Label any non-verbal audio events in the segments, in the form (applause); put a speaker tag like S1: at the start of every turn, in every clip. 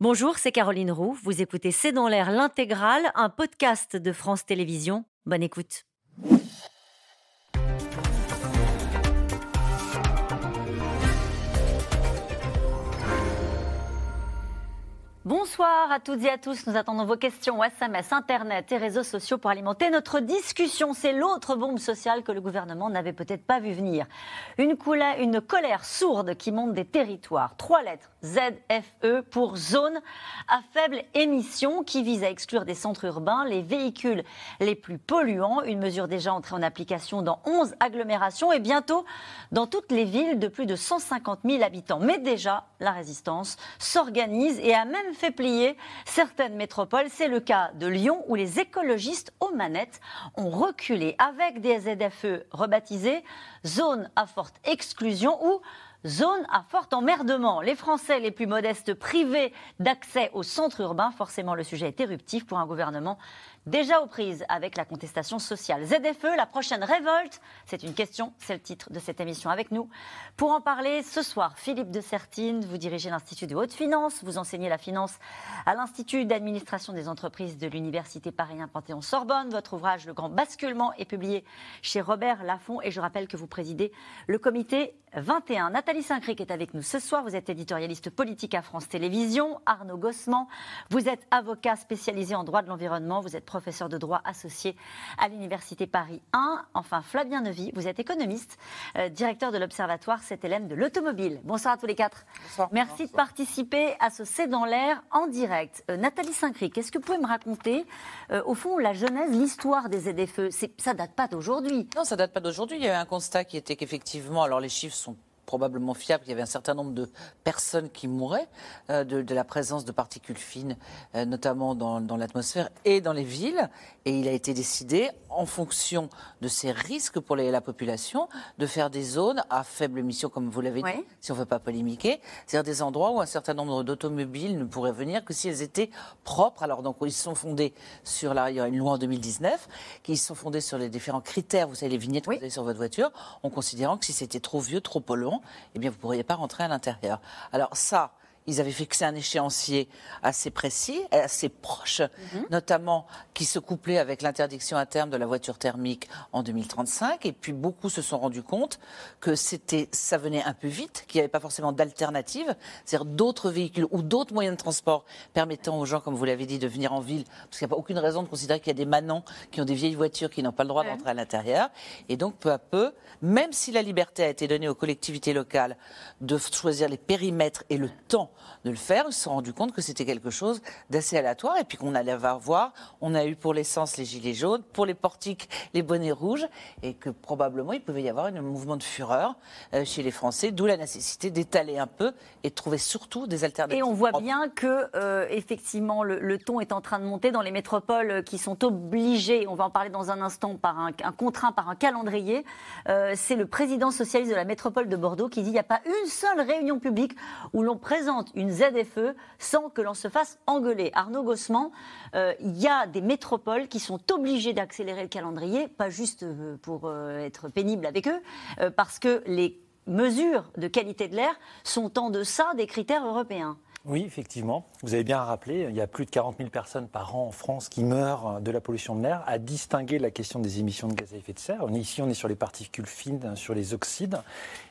S1: Bonjour, c'est Caroline Roux. Vous écoutez C'est dans l'air l'intégrale, un podcast de France Télévisions. Bonne écoute. Bonsoir à toutes et à tous. Nous attendons vos questions SMS, Internet et réseaux sociaux pour alimenter notre discussion. C'est l'autre bombe sociale que le gouvernement n'avait peut-être pas vu venir. Une, une colère sourde qui monte des territoires. Trois lettres, ZFE pour zone à faible émission qui vise à exclure des centres urbains les véhicules les plus polluants. Une mesure déjà entrée en application dans 11 agglomérations et bientôt dans toutes les villes de plus de 150 000 habitants. Mais déjà, la résistance s'organise et a même fait plier certaines métropoles. C'est le cas de Lyon où les écologistes aux manettes ont reculé avec des ZFE rebaptisés zone à forte exclusion ou zone à fort emmerdement. Les Français les plus modestes privés d'accès au centre urbain, forcément le sujet est éruptif pour un gouvernement déjà aux prises avec la contestation sociale. ZFE, la prochaine révolte C'est une question, c'est le titre de cette émission avec nous. Pour en parler ce soir, Philippe de Sertine, vous dirigez l'Institut de haute finance, vous enseignez la finance à l'Institut d'administration des entreprises de l'Université Paris Panthéon-Sorbonne. Votre ouvrage Le Grand Basculement est publié chez Robert Laffont et je rappelle que vous présidez le comité 21. Nathalie Saint-Cric est avec nous ce soir. Vous êtes éditorialiste politique à France Télévisions. Arnaud Gossement, vous êtes avocat spécialisé en droit de l'environnement. Vous êtes professeur de droit associé à l'Université Paris 1. Enfin, Flavien Nevy, vous êtes économiste, euh, directeur de l'Observatoire CTLM de l'automobile. Bonsoir à tous les quatre.
S2: Bonsoir.
S1: Merci de participer à ce C'est dans l'air en direct. Euh, Nathalie Saint-Cric, est-ce que vous pouvez me raconter, euh, au fond, la genèse, l'histoire des ZFE Ça date pas d'aujourd'hui.
S2: Non, ça date pas d'aujourd'hui. Il y avait un constat qui était qu'effectivement, alors les chiffres sont probablement fiable qu'il y avait un certain nombre de personnes qui mouraient euh, de, la présence de particules fines, euh, notamment dans, l'atmosphère et dans les villes. Et il a été décidé, en fonction de ces risques pour la population, de faire des zones à faible émission, comme vous l'avez dit, si on ne veut pas polémiquer, c'est-à-dire des endroits où un certain nombre d'automobiles ne pourraient venir que si elles étaient propres. Alors donc ils sont fondés sur la, il y a une loi en 2019 qui sont fondés sur les différents critères, vous savez les vignettes que vous avez sur votre voiture, en considérant que si c'était trop vieux, trop polluant, eh bien, vous ne pourriez pas rentrer à l'intérieur. Alors ça, ils avaient fixé un échéancier assez précis, assez proche, mhm. notamment qui se couplait avec l'interdiction à terme de la voiture thermique en 2035. Et puis beaucoup se sont rendus compte que c'était, ça venait un peu vite, qu'il n'y avait pas forcément d'alternative, c'est-à-dire d'autres véhicules ou d'autres moyens de transport permettant aux gens, comme vous l'avez dit, de venir en ville, parce qu'il n'y a pas aucune raison de considérer qu'il y a des manants qui ont des vieilles voitures qui n'ont pas le droit d'entrer à l'intérieur. Et donc peu à peu, même si la liberté a été donnée aux collectivités locales de choisir les périmètres et le temps de le faire. Ils se sont rendus compte que c'était quelque chose d'assez aléatoire et puis qu'on allait voir. On a eu pour l'essence les gilets jaunes, pour les portiques les bonnets rouges et que probablement il pouvait y avoir un mouvement de fureur euh, chez les Français, d'où la nécessité d'étaler un peu et de trouver surtout des alternatives.
S1: Et on voit bien que euh, effectivement le, ton est en train de monter dans les métropoles qui sont obligées, on va en parler dans un instant, par un, contraint par un calendrier. Euh, c'est le président socialiste de la métropole de Bordeaux qui dit il n'y a pas une seule réunion publique où l'on présente une ZFE sans que l'on se fasse engueuler. Arnaud Gossement, euh, il y a des métropoles qui sont obligées d'accélérer le calendrier, pas juste euh, pour euh, être pénible avec eux, parce que les mesures de qualité de l'air sont en deçà des critères européens.
S3: Oui, effectivement. Vous avez bien rappelé, il y a plus de 40 000 personnes par an en France qui meurent de la pollution de l'air. À distinguer la question des émissions de gaz à effet de serre, on est ici, on est sur les particules fines, sur les oxydes.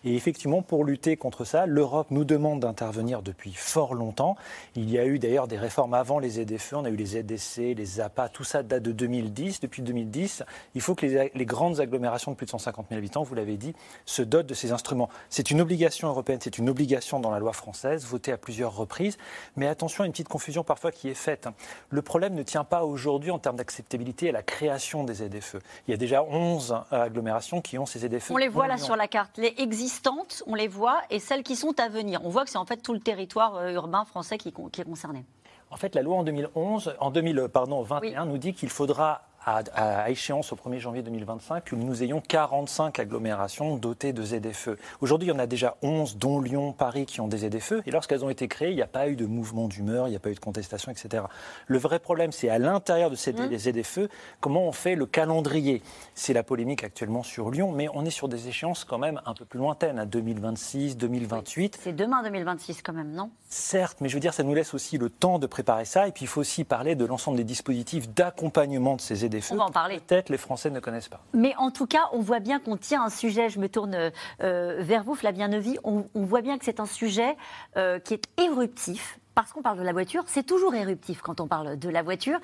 S3: Et effectivement, pour lutter contre ça, l'Europe nous demande d'intervenir depuis fort longtemps. Il y a eu d'ailleurs des réformes avant les ZFE, on a eu les ZDC, les APA, tout ça date de 2010. Depuis 2010, il faut que les, les grandes agglomérations de plus de 150 000 habitants, vous l'avez dit, se dotent de ces instruments. C'est une obligation européenne, c'est une obligation dans la loi française, votée à plusieurs reprises. Mais attention à une petite confusion parfois qui est faite. Le problème ne tient pas aujourd'hui en termes d'acceptabilité à la création des ZFE. Il y a déjà 11 agglomérations qui ont ces ZFE.
S1: On les voit là sur la carte. Les existantes, on les voit, et celles qui sont à venir. On voit que c'est en fait tout le territoire euh, urbain français qui, est concerné.
S3: En fait, la loi en 2011, en 2021 nous dit qu'il faudra à, échéance au 1er janvier 2025 que nous ayons 45 agglomérations dotées de ZFE. Aujourd'hui, il y en a déjà 11, dont Lyon, Paris, qui ont des ZFE. Et lorsqu'elles ont été créées, il n'y a pas eu de mouvement d'humeur, il n'y a pas eu de contestation, etc. Le vrai problème, c'est à l'intérieur de ces mmh. ZFE, comment on fait le calendrier. C'est la polémique actuellement sur Lyon, mais on est sur des échéances quand même un peu plus lointaines, à 2026, 2028.
S1: c'est demain 2026 quand même, non?
S3: Certes, mais je veux dire, ça nous laisse aussi le temps de préparer ça. Et puis, il faut aussi parler de l'ensemble des dispositifs d'accompagnement de ces ZFE.
S1: On va en parler.
S3: Peut-être les Français ne connaissent pas.
S1: Mais en tout cas, on voit bien qu'on tient un sujet. Je me tourne euh, vers vous, Flavien Neuvy. On, voit bien que c'est un sujet euh, qui est éruptif parce qu'on parle de la voiture, c'est toujours éruptif quand on parle de la voiture.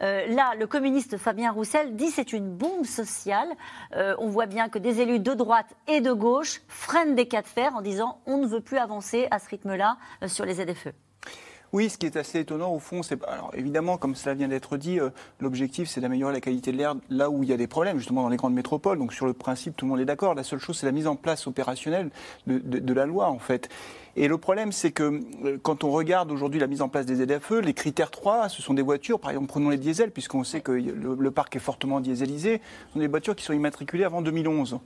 S1: Euh, là, le communiste Fabien Roussel dit c'est une bombe sociale. on voit bien que des élus de droite et de gauche freinent des cas de fer en disant on ne veut plus avancer à ce rythme-là sur les ZFE.
S4: Oui, ce qui est assez étonnant au fond, c'est alors évidemment, comme cela vient d'être dit, euh, l'objectif c'est d'améliorer la qualité de l'air là où il y a des problèmes, justement dans les grandes métropoles. Donc sur le principe, tout le monde est d'accord. La seule chose, c'est la mise en place opérationnelle de, de la loi en fait. Et le problème, c'est que euh, quand on regarde aujourd'hui la mise en place des ZFE, les critères 3, ce sont des voitures, par exemple, prenons les diesels, puisqu'on sait que le, parc est fortement dieselisé, ce sont des voitures qui sont immatriculées avant 2011.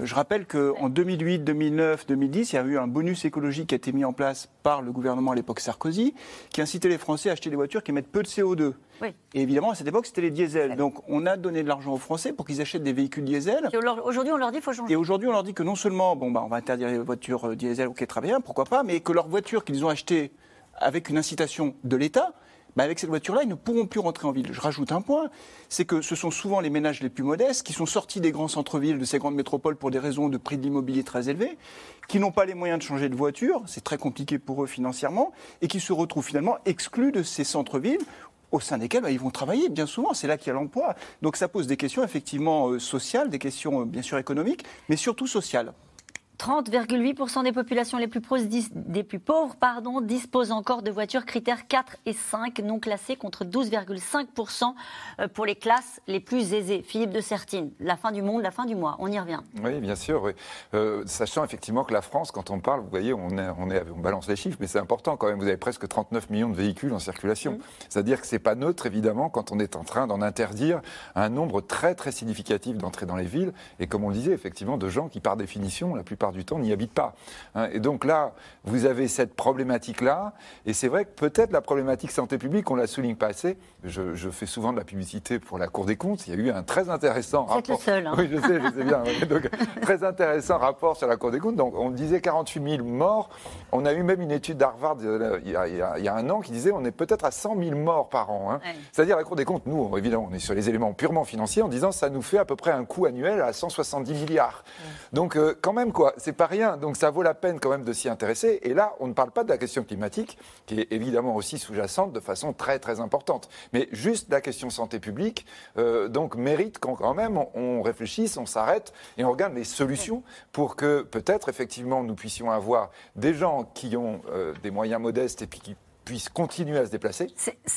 S4: Euh, je rappelle qu'en 2008, 2009, 2010, il y a eu un bonus écologique qui a été mis en place par le gouvernement à l'époque Sarkozy, qui incitait les Français à acheter des voitures qui émettent peu de CO2. Et évidemment, à cette époque, c'était les diesels. Donc, on a donné de l'argent aux Français pour qu'ils achètent des véhicules diesel.
S1: Aujourd'hui, on leur dit qu'il faut changer.
S4: Et aujourd'hui, on leur dit que non seulement, bon, bah, on va interdire les voitures euh, diesel, ok, très bien, pourquoi pas, mais que leurs voitures qu'ils ont achetées avec une incitation de l'État, bah avec cette voiture-là, ils ne pourront plus rentrer en ville. Je rajoute un point, c'est que ce sont souvent les ménages les plus modestes qui sont sortis des grands centres-villes, de ces grandes métropoles pour des raisons de prix de l'immobilier très élevés, qui n'ont pas les moyens de changer de voiture, c'est très compliqué pour eux financièrement, et qui se retrouvent finalement exclus de ces centres-villes au sein desquels bah, ils vont travailler bien souvent. C'est là qu'il y a l'emploi. Donc ça pose des questions effectivement euh, sociales, des questions euh, bien sûr économiques, mais surtout sociales.
S1: 30,8% des populations les plus, des plus pauvres pardon, disposent encore de voitures critères 4 et 5 non classées contre 12,5% euh, pour les classes les plus aisées. Philippe de Sertine, la fin du monde, la fin du mois, on y revient.
S5: Oui, bien sûr. Euh, sachant effectivement que la France, quand on parle, vous voyez, on, est, on, est, on balance les chiffres, mais c'est important quand même. Vous avez presque 39 millions de véhicules en circulation. Mmh. C'est-à-dire que ce n'est pas neutre, évidemment, quand on est en train d'en interdire un nombre très, très significatif d'entrées dans les villes. Et comme on le disait, effectivement, de gens qui, par définition, la plupart du temps n'y habite pas. Hein. Et donc là, vous avez cette problématique-là. Et c'est vrai que peut-être la problématique santé publique, on la souligne pas assez. Je, fais souvent de la publicité pour la Cour des comptes. Il y a eu un très intéressant
S1: rapport.
S5: le
S1: seul. Hein.
S5: Oui, je sais, je sais bien. donc, très intéressant rapport sur la Cour des comptes. Donc, on disait 48 000 morts. On a eu même une étude d'Harvard euh, il, il, y a un an qui disait on est peut-être à 100 000 morts par an. Hein. C'est-à-dire la Cour des comptes, nous, évidemment, on est sur les éléments purement financiers en disant ça nous fait à peu près un coût annuel à 170 milliards. Donc, euh, quand même, quoi, c'est pas rien. Donc, ça vaut la peine quand même de s'y intéresser. Et là, on ne parle pas de la question climatique, qui est évidemment aussi sous-jacente de façon très, très importante. Mais juste la question santé publique, euh, donc, mérite quand même on, réfléchisse, on s'arrête et on regarde les solutions pour que peut-être, effectivement, nous puissions avoir des gens qui ont euh, des moyens modestes et puis qui puissent continuer à se déplacer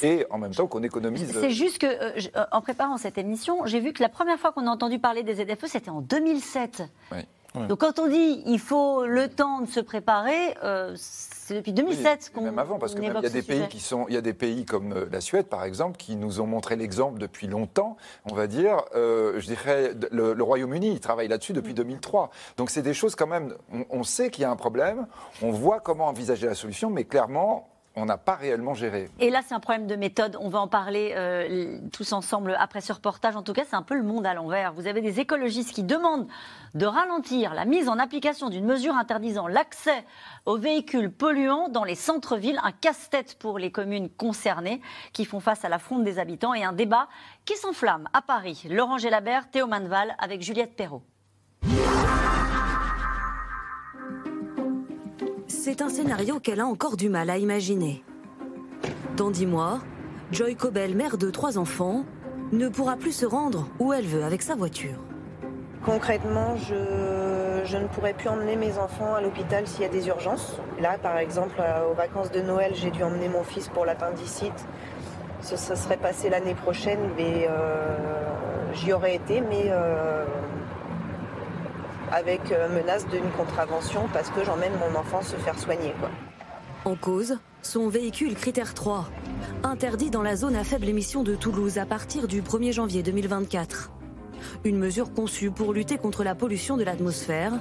S5: et en même temps qu'on économise.
S1: C'est juste que, euh, en préparant cette émission, j'ai vu que la première fois qu'on a entendu parler des ZFE, c'était en 2007. Oui. Donc quand on dit il faut le temps de se préparer, euh, c'est depuis 2007 qu'on.
S5: Même avant, parce qu'il y a des pays qui sont, il y a des pays comme euh, la Suède par exemple qui nous ont montré l'exemple depuis longtemps. On va dire, euh, je dirais, le, Royaume-Uni, il travaille là-dessus depuis 2003. Donc c'est des choses quand même. on sait qu'il y a un problème, on voit comment envisager la solution, mais clairement on n'a pas réellement géré.
S1: Et là, c'est un problème de méthode. On va en parler euh, tous ensemble après ce reportage. En tout cas, c'est un peu le monde à l'envers. Vous avez des écologistes qui demandent de ralentir la mise en application d'une mesure interdisant l'accès aux véhicules polluants dans les centres-villes. Un casse-tête pour les communes concernées qui font face à la fronde des habitants et un débat qui s'enflamme à Paris. Laurent Gélabert, Théo Manval avec Juliette Perrault.
S6: C'est un scénario qu'elle a encore du mal à imaginer. Dans dix mois, Joy Cobel, mère de trois enfants, ne pourra plus se rendre où elle veut avec sa voiture.
S7: Concrètement, je, ne pourrai plus emmener mes enfants à l'hôpital s'il y a des urgences. Là, par exemple, euh, aux vacances de Noël, j'ai dû emmener mon fils pour l'appendicite. Ce, serait passé l'année prochaine, mais euh, j'y aurais été, mais euh, avec euh, menace d'une contravention parce que j'emmène mon enfant se faire soigner.
S6: En cause, son véhicule critère 3, Interdit dans la zone à faible émission de Toulouse à partir du 1er janvier 2024. Une mesure conçue pour lutter contre la pollution de l'atmosphère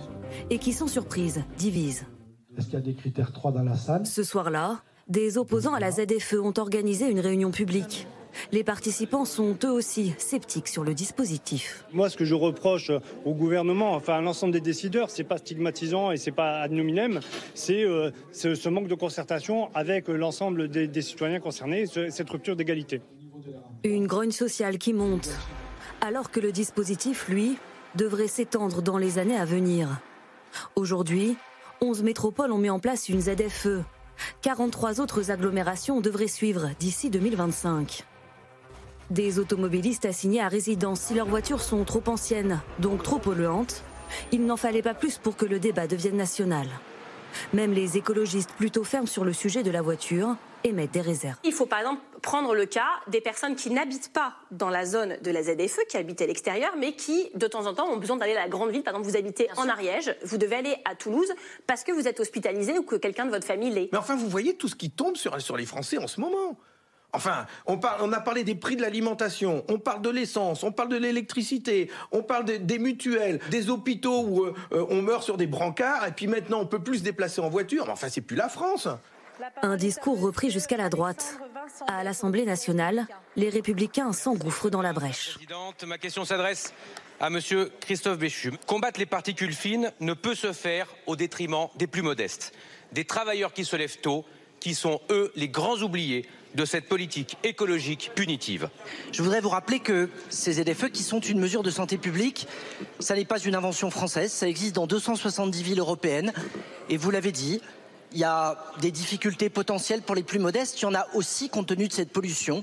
S6: et qui, sans surprise, divise.
S8: Est-ce qu'il y a des critères 3 dans la salle?
S6: Ce soir-là, des opposants à la ZFE ont organisé une réunion publique. Les participants sont eux aussi sceptiques sur le dispositif.
S9: Moi, ce que je reproche au gouvernement, enfin à l'ensemble des décideurs, c'est pas stigmatisant et c'est pas ad nominem, c'est euh, ce, manque de concertation avec l'ensemble des, des citoyens concernés, cette rupture d'égalité.
S6: Une grogne sociale qui monte, alors que le dispositif, lui, devrait s'étendre dans les années à venir. Aujourd'hui, 11 métropoles ont mis en place une ZFE. 43 autres agglomérations devraient suivre d'ici 2025. Des automobilistes assignés à résidence si leurs voitures sont trop anciennes, donc trop polluantes, il n'en fallait pas plus pour que le débat devienne national. Même les écologistes plutôt fermes sur le sujet de la voiture émettent des réserves.
S10: Il faut par exemple prendre le cas des personnes qui n'habitent pas dans la zone de la ZFE, qui habitent à l'extérieur, mais qui de temps en temps ont besoin d'aller à la grande ville. Par exemple, vous habitez en Ariège, vous devez aller à Toulouse parce que vous êtes hospitalisé ou que quelqu'un de votre famille l'est.
S11: Mais enfin, vous voyez tout ce qui tombe sur, sur les Français en ce moment. Enfin, on, parle, on, a parlé des prix de l'alimentation, on parle de l'essence, on parle de l'électricité, on parle des mutuelles, des hôpitaux où euh, on meurt sur des brancards, et puis maintenant on peut plus se déplacer en voiture. Mais enfin, c'est plus la France.
S6: Un discours repris jusqu'à la droite. À l'Assemblée nationale, les républicains s'engouffrent dans la brèche.
S12: Ma question s'adresse à Monsieur Christophe Béchu. Combattre les particules fines ne peut se faire au détriment des plus modestes, des travailleurs qui se lèvent tôt, qui sont eux les grands oubliés de cette politique écologique punitive.
S13: Je voudrais vous rappeler que ces ZFE, qui sont une mesure de santé publique, ça n'est pas une invention française, ça existe dans 270 villes européennes. Et vous l'avez dit, il y a des difficultés potentielles pour les plus modestes. Il y en a aussi compte tenu de cette pollution,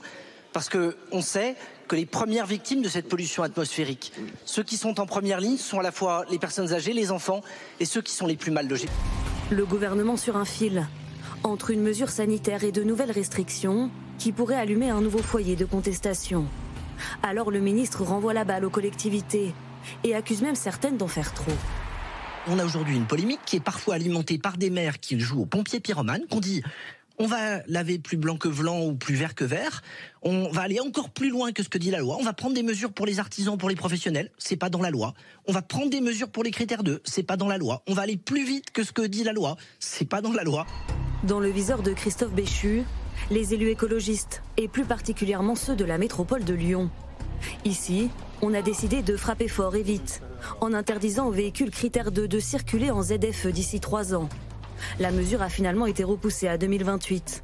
S13: parce qu'on sait que les premières victimes de cette pollution atmosphérique, ceux qui sont en première ligne, sont à la fois les personnes âgées, les enfants et ceux qui sont les plus mal logés.
S6: Le gouvernement sur un fil entre une mesure sanitaire et de nouvelles restrictions qui pourraient allumer un nouveau foyer de contestation. Alors le ministre renvoie la balle aux collectivités et accuse même certaines d'en faire trop.
S13: On a aujourd'hui une polémique qui est parfois alimentée par des maires qui jouent aux pompiers pyromanes, qu'on dit on va laver plus blanc que blanc ou plus vert que vert. On va aller encore plus loin que ce que dit la loi. On va prendre des mesures pour les artisans, pour les professionnels. C'est pas dans la loi. On va prendre des mesures pour les critères 2. C'est pas dans la loi. On va aller plus vite que ce que dit la loi. C'est pas dans la loi.
S6: Dans le viseur de Christophe Béchu, les élus écologistes, et plus particulièrement ceux de la métropole de Lyon. Ici, on a décidé de frapper fort et vite, en interdisant aux véhicules critères 2 de circuler en ZFE d'ici trois ans. La mesure a finalement été repoussée à 2028.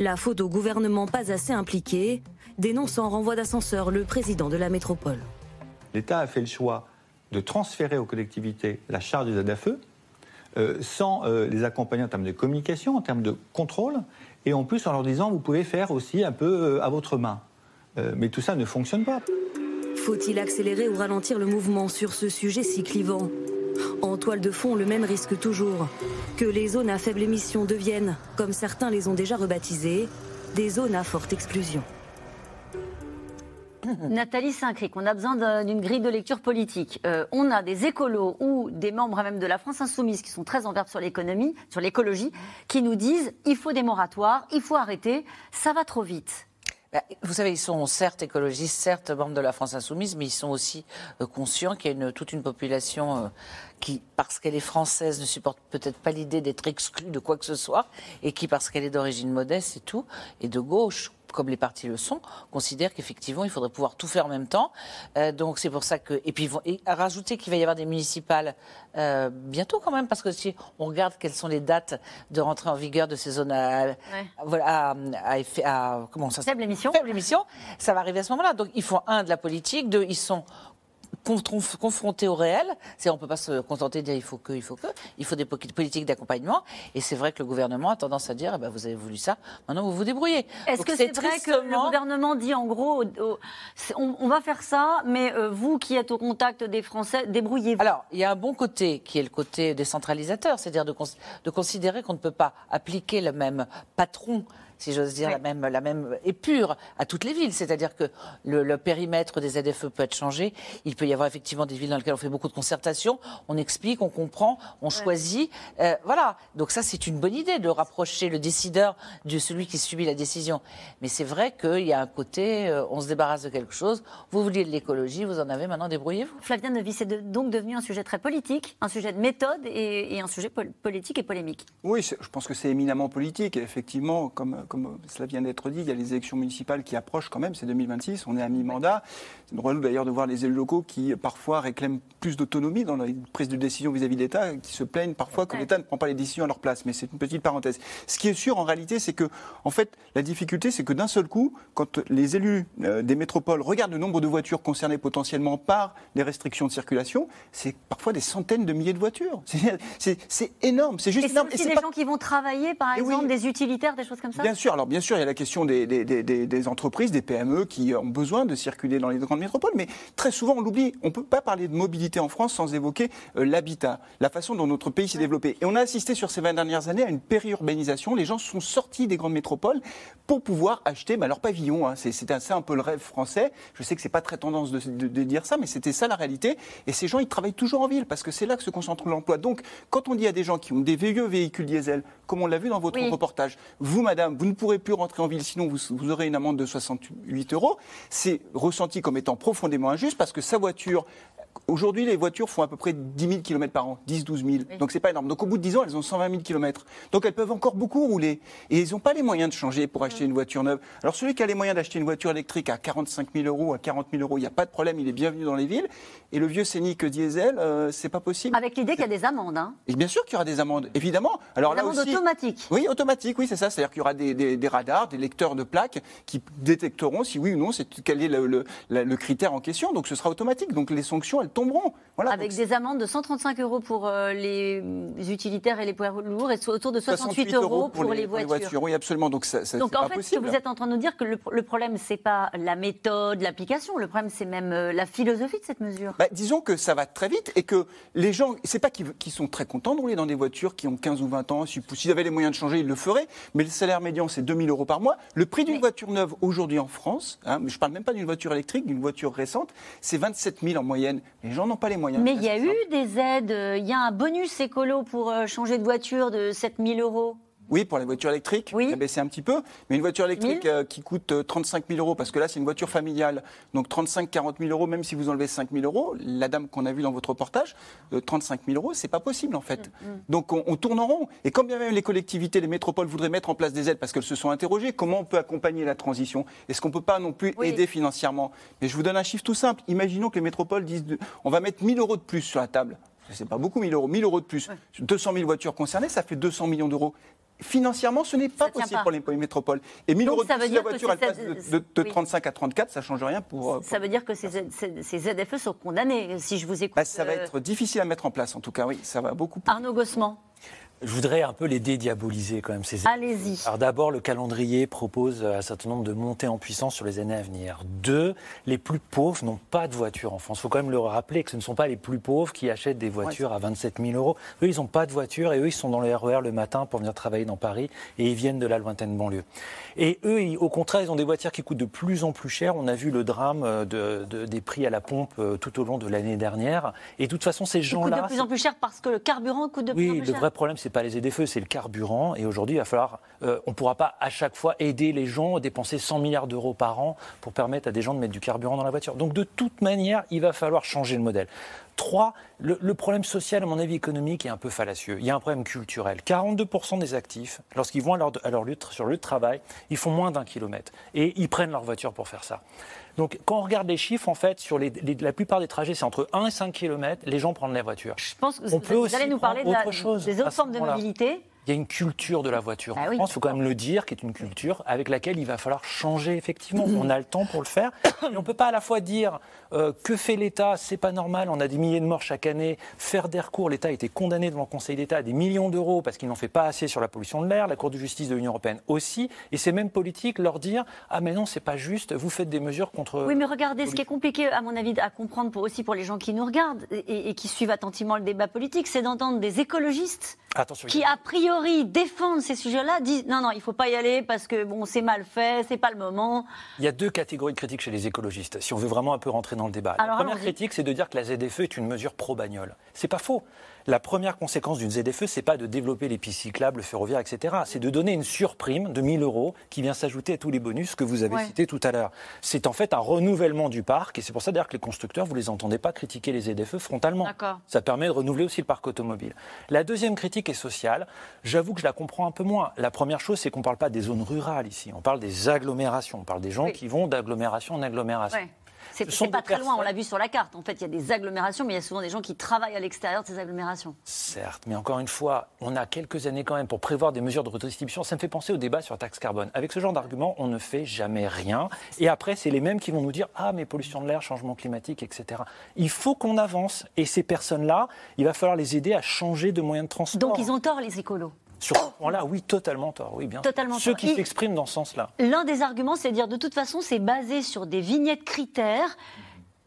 S6: La faute au gouvernement pas assez impliqué, dénonce en renvoi d'ascenseur le président de la métropole.
S14: L'État a fait le choix de transférer aux collectivités la charge des ZFE, euh, sans euh, les accompagner en termes de communication, en termes de contrôle, et en plus en leur disant vous pouvez faire aussi un peu euh, à votre main. mais tout ça ne fonctionne pas.
S6: Faut-il accélérer ou ralentir le mouvement sur ce sujet si clivant? En toile de fond, le même risque toujours. Que les zones à faible émission deviennent, comme certains les ont déjà rebaptisées, des zones à forte exclusion. (laughs)
S1: Nathalie Saint-Cric, on a besoin d'une grille de lecture politique. Euh, on a des écolos ou des membres même de la France insoumise qui sont très en verbe sur l'économie, sur l'écologie, qui nous disent il faut des moratoires, il faut arrêter, ça va trop vite.
S2: Bah, vous savez, ils sont certes écologistes, certes membres de la France insoumise, mais ils sont aussi euh, conscients qu'il y a une, toute une population euh, qui, parce qu'elle est française, ne supporte peut-être pas l'idée d'être exclue de quoi que ce soit, et qui, parce qu'elle est d'origine modeste et tout, et de gauche, comme les partis le sont, considèrent qu'effectivement, il faudrait pouvoir tout faire en même temps. Euh, donc c'est pour ça que... Et puis, et à rajouter qu'il va y avoir des municipales euh, bientôt quand même, parce que si on regarde quelles sont les dates de rentrée en vigueur de ces zones à, à, à, comment ça
S1: Faible émission.
S2: Faible émission, ça va arriver à ce moment-là. Donc ils font un de la politique, deux ils sont confrontés au réel. C'est on peut pas se contenter de dire il faut que, il faut que. Il faut des politiques d'accompagnement. Et c'est vrai que le gouvernement a tendance à dire eh ben, vous avez voulu ça, maintenant vous vous débrouillez.
S1: Est-ce que c'est vrai que le gouvernement dit en gros on, va faire ça, mais euh, vous qui êtes au contact des Français, débrouillez-vous
S2: Alors il y a un bon côté qui est le côté décentralisateur, c'est-à-dire de, de considérer qu'on ne peut pas appliquer le même patron si j'ose dire, la même, la même épure à toutes les villes. C'est-à-dire que le, le périmètre des ZFE peut être changé. Il peut y avoir effectivement des villes dans lesquelles on fait beaucoup de concertation, on explique, on comprend, on choisit. Euh, voilà. Donc ça, c'est une bonne idée de rapprocher le décideur de celui qui subit la décision. Mais c'est vrai qu'il y a un côté, euh, on se débarrasse de quelque chose. Vous vouliez de l'écologie, vous en avez maintenant, débrouillez-vous.
S1: Flavien Neuvy, c'est de- donc devenu un sujet très politique, un sujet de méthode et, et un sujet pol- politique et polémique.
S4: Oui, je pense que c'est éminemment politique. Et effectivement, comme, comme cela vient d'être dit, il y a les élections municipales qui approchent quand même, c'est 2026, on est à mi-mandat. C'est drôle d'ailleurs de voir les élus locaux qui parfois réclament plus d'autonomie dans la prise de décision vis-à-vis de l'État, qui se plaignent parfois que l'État ne prend pas les décisions à leur place. Mais c'est une petite parenthèse. Ce qui est sûr en réalité, c'est que, en fait, la difficulté, c'est que d'un seul coup, quand les élus euh, des métropoles regardent le nombre de voitures concernées potentiellement par les restrictions de circulation, c'est parfois des centaines de milliers de voitures. (laughs) C'est- énorme, c'est juste
S1: Et c'est
S4: énorme.
S1: aussi
S4: c'est
S1: des
S4: pas-
S1: gens qui vont travailler, par
S4: oui.
S1: exemple, des utilitaires, des choses comme ça
S4: Bien sûr, alors bien sûr, il y a la question des, des- des- des- des entreprises, des PME qui ont besoin de circuler dans les grandes métropoles, mais très souvent on l'oublie. On ne peut pas parler de mobilité en France sans évoquer euh, l'habitat, la façon dont notre pays s'est développé. Et on a assisté sur ces 20 dernières années à une périurbanisation. Les gens sont sortis des grandes métropoles pour pouvoir acheter bah, leur pavillon. hein. C'est- C'était ça un peu le rêve français. Je sais que c'est pas très tendance de, de- de dire ça, mais c'était ça la réalité. Et ces gens, ils travaillent toujours en ville parce que c'est là que se concentre l'emploi. Donc, quand on dit à des gens qui ont des vieux véhicules diesel, comme on l'a vu dans votre
S1: Oui.
S4: reportage, vous, madame, vous ne pourrez plus rentrer en ville, sinon vous, vous aurez une amende de 68 euros. C'est ressenti comme étant profondément injuste parce que sa voiture. Aujourd'hui, les voitures font à peu près 10 000 km par an, 10 12 000. Donc, c'est pas énorme. Donc, au bout de 10 ans, elles ont 120 000 km. Donc, elles peuvent encore beaucoup rouler. Et ils n'ont pas les moyens de changer pour acheter une voiture neuve. Alors, celui qui a les moyens d'acheter une voiture électrique à 45 000 euros, à 40 000 euros, il n'y a pas de problème, il est bienvenu dans les villes. Et le vieux scénic diesel, euh, c'est pas possible.
S1: Avec l'idée qu'il y a des amendes. Hein.
S4: Et bien sûr qu'il y aura des amendes, évidemment. Alors
S1: Des
S4: là
S1: amendes
S4: aussi,
S1: automatiques.
S4: Oui, automatiques, oui, c'est ça. C'est-à-dire qu'il y aura des, des- des radars, des lecteurs de plaques qui détecteront si oui ou non, c'est quel est le, le- la- le critère en question. Donc ce sera automatique. Donc les sanctions, elles tomberont. Voilà.
S1: Avec
S4: Donc,
S1: des amendes de 135 euros pour euh, les utilitaires et les poids lourds et autour de 68, euros pour, les, voitures.
S4: Oui, absolument. Donc ça, ça,
S1: Donc en
S4: pas
S1: fait,
S4: possible.
S1: ce que vous êtes en train de nous dire, que le, le problème, c'est pas la méthode, l'application, le problème, c'est même euh, la philosophie de cette mesure.
S4: Bah, disons que ça va très vite et que les gens, c'est pas qu'ils sont très contents de rouler dans des voitures qui ont 15 ou 20 ans. Si- S'ils avaient les moyens de changer, ils le feraient. Mais le salaire médian, c'est 2000 euros par mois. Le prix d'une voiture neuve aujourd'hui en France, hein, je parle même pas d'une voiture électrique, d'une voiture récente, c'est 27 000 en moyenne. Les gens n'ont pas les moyens.
S1: Mais il y a eu des aides, euh, il y a un bonus écolo pour euh, changer de voiture de 7000 euros.
S4: Oui, pour les voitures électriques, oui. a baissé un petit peu. Mais une voiture électrique euh, qui coûte euh, 35 000 euros, parce que là, c'est une voiture familiale. Donc 35-40 000 euros, même si vous enlevez 5 000 euros, la dame qu'on a vue dans votre reportage, euh, 35 000 euros, c'est pas possible en fait. Donc on, on tourne en rond. Et quand bien même les collectivités, les métropoles voudraient mettre en place des aides, parce qu'elles se sont interrogées, comment on peut accompagner la transition? Est-ce qu'on peut pas non plus aider financièrement? Mais je vous donne un chiffre tout simple. Imaginons que les métropoles disent, de- on va mettre 1000 euros de plus sur la table. C'est pas beaucoup, 1000 euros. 1000 euros de plus. 200 000 voitures concernées, ça fait 200 millions d'euros. Financièrement, ce n'est pas possible
S1: pas.
S4: pour les, métropoles. Et 1000
S1: Donc,
S4: euros
S1: ça veut
S4: si la
S1: que
S4: voiture elle passe de, de- de
S1: oui.
S4: 35 à 34, ça ne change rien pour. euh, pour-
S1: Ça veut dire que ces, ces- ZFE sont condamnés, si je vous écoute.
S4: Bah, ça va
S1: euh,
S4: être difficile à mettre en place, en tout cas, oui, ça va beaucoup.
S1: Arnaud Gossement,
S3: Je voudrais un peu les dédiaboliser quand même. Ces...
S1: allez-y.
S3: Alors d'abord, le calendrier propose un certain nombre de montées en puissance sur les années à venir. Deux, les plus pauvres n'ont pas de voiture en France. Il faut quand même le rappeler que ce ne sont pas les plus pauvres qui achètent des voitures à 27 000 euros. Eux, ils n'ont pas de voiture et eux, ils sont dans le RER le matin pour venir travailler dans Paris et ils viennent de la lointaine banlieue. Et eux, ils- au contraire, ils ont des voitures qui coûtent de plus en plus cher. On a vu le drame euh, de- de- des prix à la pompe euh, tout au long de l'année dernière. Et de toute façon, ces
S1: Ils coûtent
S3: gens-là...
S1: de plus en plus cher parce que le carburant coûte de plus en
S3: Oui,
S1: plus
S3: le
S1: cher.
S3: vrai problème, c'est pas les aides-feux, c'est le carburant. Et aujourd'hui, il va falloir. euh, on ne pourra pas à chaque fois aider les gens, dépenser 100 milliards d'euros par an pour permettre à des gens de mettre du carburant dans la voiture. Donc, de toute manière, il va falloir changer le modèle. Trois, le, problème social, à mon avis, économique est un peu fallacieux. Il y a un problème culturel. 42% des actifs, lorsqu'ils vont à leur, à sur le lieu de travail, ils font moins d'un kilomètre. Et ils prennent leur voiture pour faire ça. Donc, quand on regarde les chiffres, en fait, sur les- les- la plupart des trajets, c'est entre 1 et 5 kilomètres, les gens prennent la voiture.
S1: Je pense que
S3: On
S1: vous,
S3: peut
S1: vous
S3: aussi
S1: allez nous parler de la-
S3: autre chose
S1: des autres formes de mobilité.
S3: Il y a une culture de la voiture
S1: Ah
S3: en
S1: oui.
S3: France, il faut quand même le dire, qui est une culture avec laquelle il va falloir changer effectivement. On a le temps pour le faire. (coughs) Et on ne peut pas à la fois dire euh, que fait l'État, c'est pas normal, on a des milliers de morts chaque année, faire des recours. L'État a été condamné devant le Conseil d'État à des millions d'euros parce qu'il n'en fait pas assez sur la pollution de l'air, la Cour de justice de l'Union européenne aussi. Et ces mêmes politiques leur dire ah mais non c'est pas juste, vous faites des mesures contre.
S1: Oui, mais regardez, ce qui est compliqué, à mon avis, à comprendre pour, aussi pour les gens qui nous regardent et, et qui suivent attentivement le débat politique, c'est d'entendre des écologistes
S3: Attention,
S1: qui,
S3: a
S1: priori, priori, défendent ces sujets-là, disent non, non, il ne faut pas y aller parce que bon, c'est mal fait, c'est pas le moment.
S3: Il y a deux catégories de critiques chez les écologistes, si on veut vraiment un peu rentrer dans le débat.
S1: Alors,
S3: la première critique, c'est de dire que la ZFE est une mesure pro-bagnole. C'est pas faux. La première conséquence d'une ZFE, c'est pas de développer les pistes cyclables, le ferroviaire, etc. C'est de donner une surprime de 1000 euros qui vient s'ajouter à tous les bonus que vous avez
S1: Ouais.
S3: cités tout à l'heure. C'est en fait un renouvellement du parc, et c'est pour ça d'ailleurs que les constructeurs, vous les entendez pas critiquer les ZFE frontalement. Ça permet de renouveler aussi le parc automobile. La deuxième critique est sociale. J'avoue que je la comprends un peu moins. La première chose, c'est qu'on ne parle pas des zones rurales ici. On parle des agglomérations. On parle des gens
S1: Oui.
S3: qui vont d'agglomération en agglomération.
S1: Ouais. C'est
S3: Ce
S1: pas très loin, on l'a vu sur la carte. En fait, il y a des agglomérations, mais il y a souvent des gens qui travaillent à l'extérieur de ces agglomérations.
S3: Certes, mais encore une fois, on a quelques années quand même pour prévoir des mesures de redistribution. Ça me fait penser au débat sur taxe carbone. Avec ce genre d'argument, on ne fait jamais rien. Et après, c'est les mêmes qui vont nous dire Ah, mais pollution de l'air, changement climatique, etc. Il faut qu'on avance. Et ces personnes-là, il va falloir les aider à changer de moyens de transport.
S1: Donc ils ont tort, les écolos.
S3: Sur ce point-là, oui, totalement tort. Oui, bien.
S1: Totalement
S3: Ceux
S1: tort.
S3: qui s'expriment dans ce sens-là.
S1: L'un des arguments, c'est de dire de toute façon, c'est basé sur des vignettes critères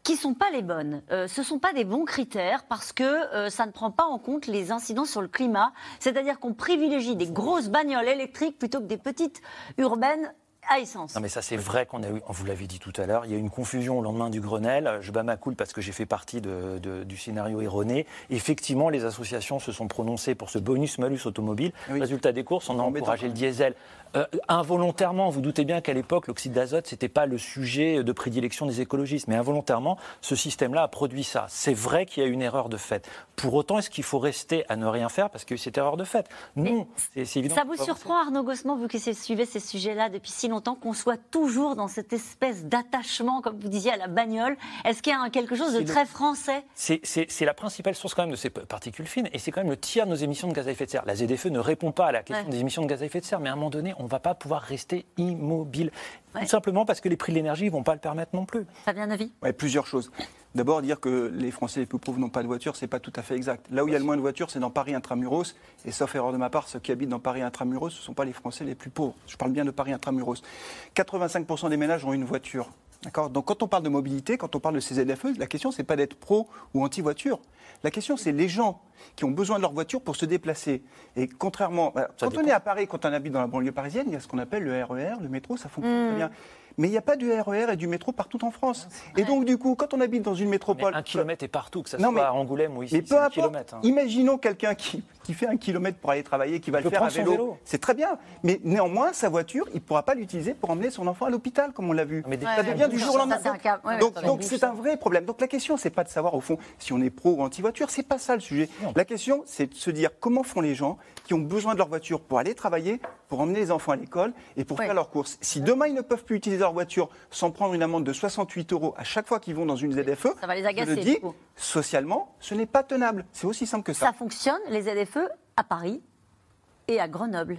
S1: qui sont pas les bonnes. Euh, ce sont pas des bons critères parce que euh, ça ne prend pas en compte les incidences sur le climat. C'est-à-dire qu'on privilégie des grosses bagnoles électriques plutôt que des petites urbaines à essence.
S3: Non mais ça c'est vrai qu'on a eu, vous l'avez dit tout à l'heure, il y a eu une confusion au lendemain du Grenelle. Je bats ma coule parce que j'ai fait partie de- de- du scénario erroné. Effectivement, les associations se sont prononcées pour ce bonus-malus automobile. Résultat des courses, on a encouragé le diesel. Euh, involontairement, vous doutez bien qu'à l'époque, l'oxyde d'azote, c'était pas le sujet de prédilection des écologistes, mais involontairement, ce système-là a produit ça. C'est vrai qu'il y a une erreur de fait. Pour autant, est-ce qu'il faut rester à ne rien faire parce qu'il y a eu cette erreur de fait? Non, c'est évident.
S1: Ça vous surprend, Arnaud Gossement, vous qui suivez ces sujets-là depuis si longtemps, qu'on soit toujours dans cette espèce d'attachement, comme vous disiez, à la bagnole? Est-ce qu'il y a quelque chose de
S3: le-
S1: très français?
S3: C'est- la principale source quand même de ces particules fines et c'est quand même le tiers de nos émissions de gaz à effet de serre. La ZFE ne répond pas à la question
S1: Ouais.
S3: des émissions de gaz à effet de serre, mais à un moment donné, on ne va pas pouvoir rester immobile.
S1: Ouais.
S3: Tout simplement parce que les prix de l'énergie ne vont pas le permettre non plus.
S1: Fabien Avis?
S4: Ouais, plusieurs choses. D'abord, dire que les Français les plus pauvres n'ont pas de voiture, c'est pas tout à fait exact. Là où il y a le moins de voitures, c'est dans Paris intramuros. Et sauf erreur de ma part, ceux qui habitent dans Paris intramuros, ce ne sont pas les Français les plus pauvres. Je parle bien de Paris intramuros. 85% des ménages ont une voiture. D'accord Donc quand on parle de mobilité, quand on parle de ces ZFE, la question c'est pas d'être pro ou anti-voiture. La question c'est les gens qui ont besoin de leur voiture pour se déplacer. Et contrairement, bah, quand on est à Paris, quand on habite dans la banlieue parisienne, il y a ce qu'on appelle le RER, le métro, ça fonctionne
S1: Mm.
S4: très bien. Mais il n'y a pas du RER et du métro partout en France. Et donc du coup, quand on habite dans une métropole,
S3: Un kilomètre est partout, que ce
S4: Non,
S3: soit
S4: mais-
S3: à Angoulême ou ici,
S4: mais
S3: c'est
S4: peu
S3: un
S4: importe.
S3: kilomètre. hein.
S4: Imaginons quelqu'un qui, qui fait un kilomètre pour aller travailler, qui va
S3: Il
S4: le faire à vélo.
S3: vélo.
S4: C'est très bien. Mais néanmoins, sa voiture, il ne pourra pas l'utiliser pour emmener son enfant à l'hôpital, comme on l'a vu.
S3: Mais des-
S4: ça devient
S3: ouais,
S4: du jour au lendemain. donc, c'est un vrai problème. Donc la question, c'est pas de savoir au fond si on est pro ou anti-voiture. C'est pas ça le sujet. La question, c'est de se dire comment font les gens qui ont besoin de leur voiture pour aller travailler, pour emmener les enfants à l'école et pour faire leurs courses. Si demain ils ne peuvent plus utiliser leur voiture sans prendre une amende de 68 euros à chaque fois qu'ils vont dans une ZFE,
S1: Ça va les
S4: je
S1: agacer,
S4: le
S1: du
S4: dis, socialement, ce n'est pas tenable. C'est aussi simple que ça.
S1: Ça fonctionne, les ZFE, à Paris et à Grenoble.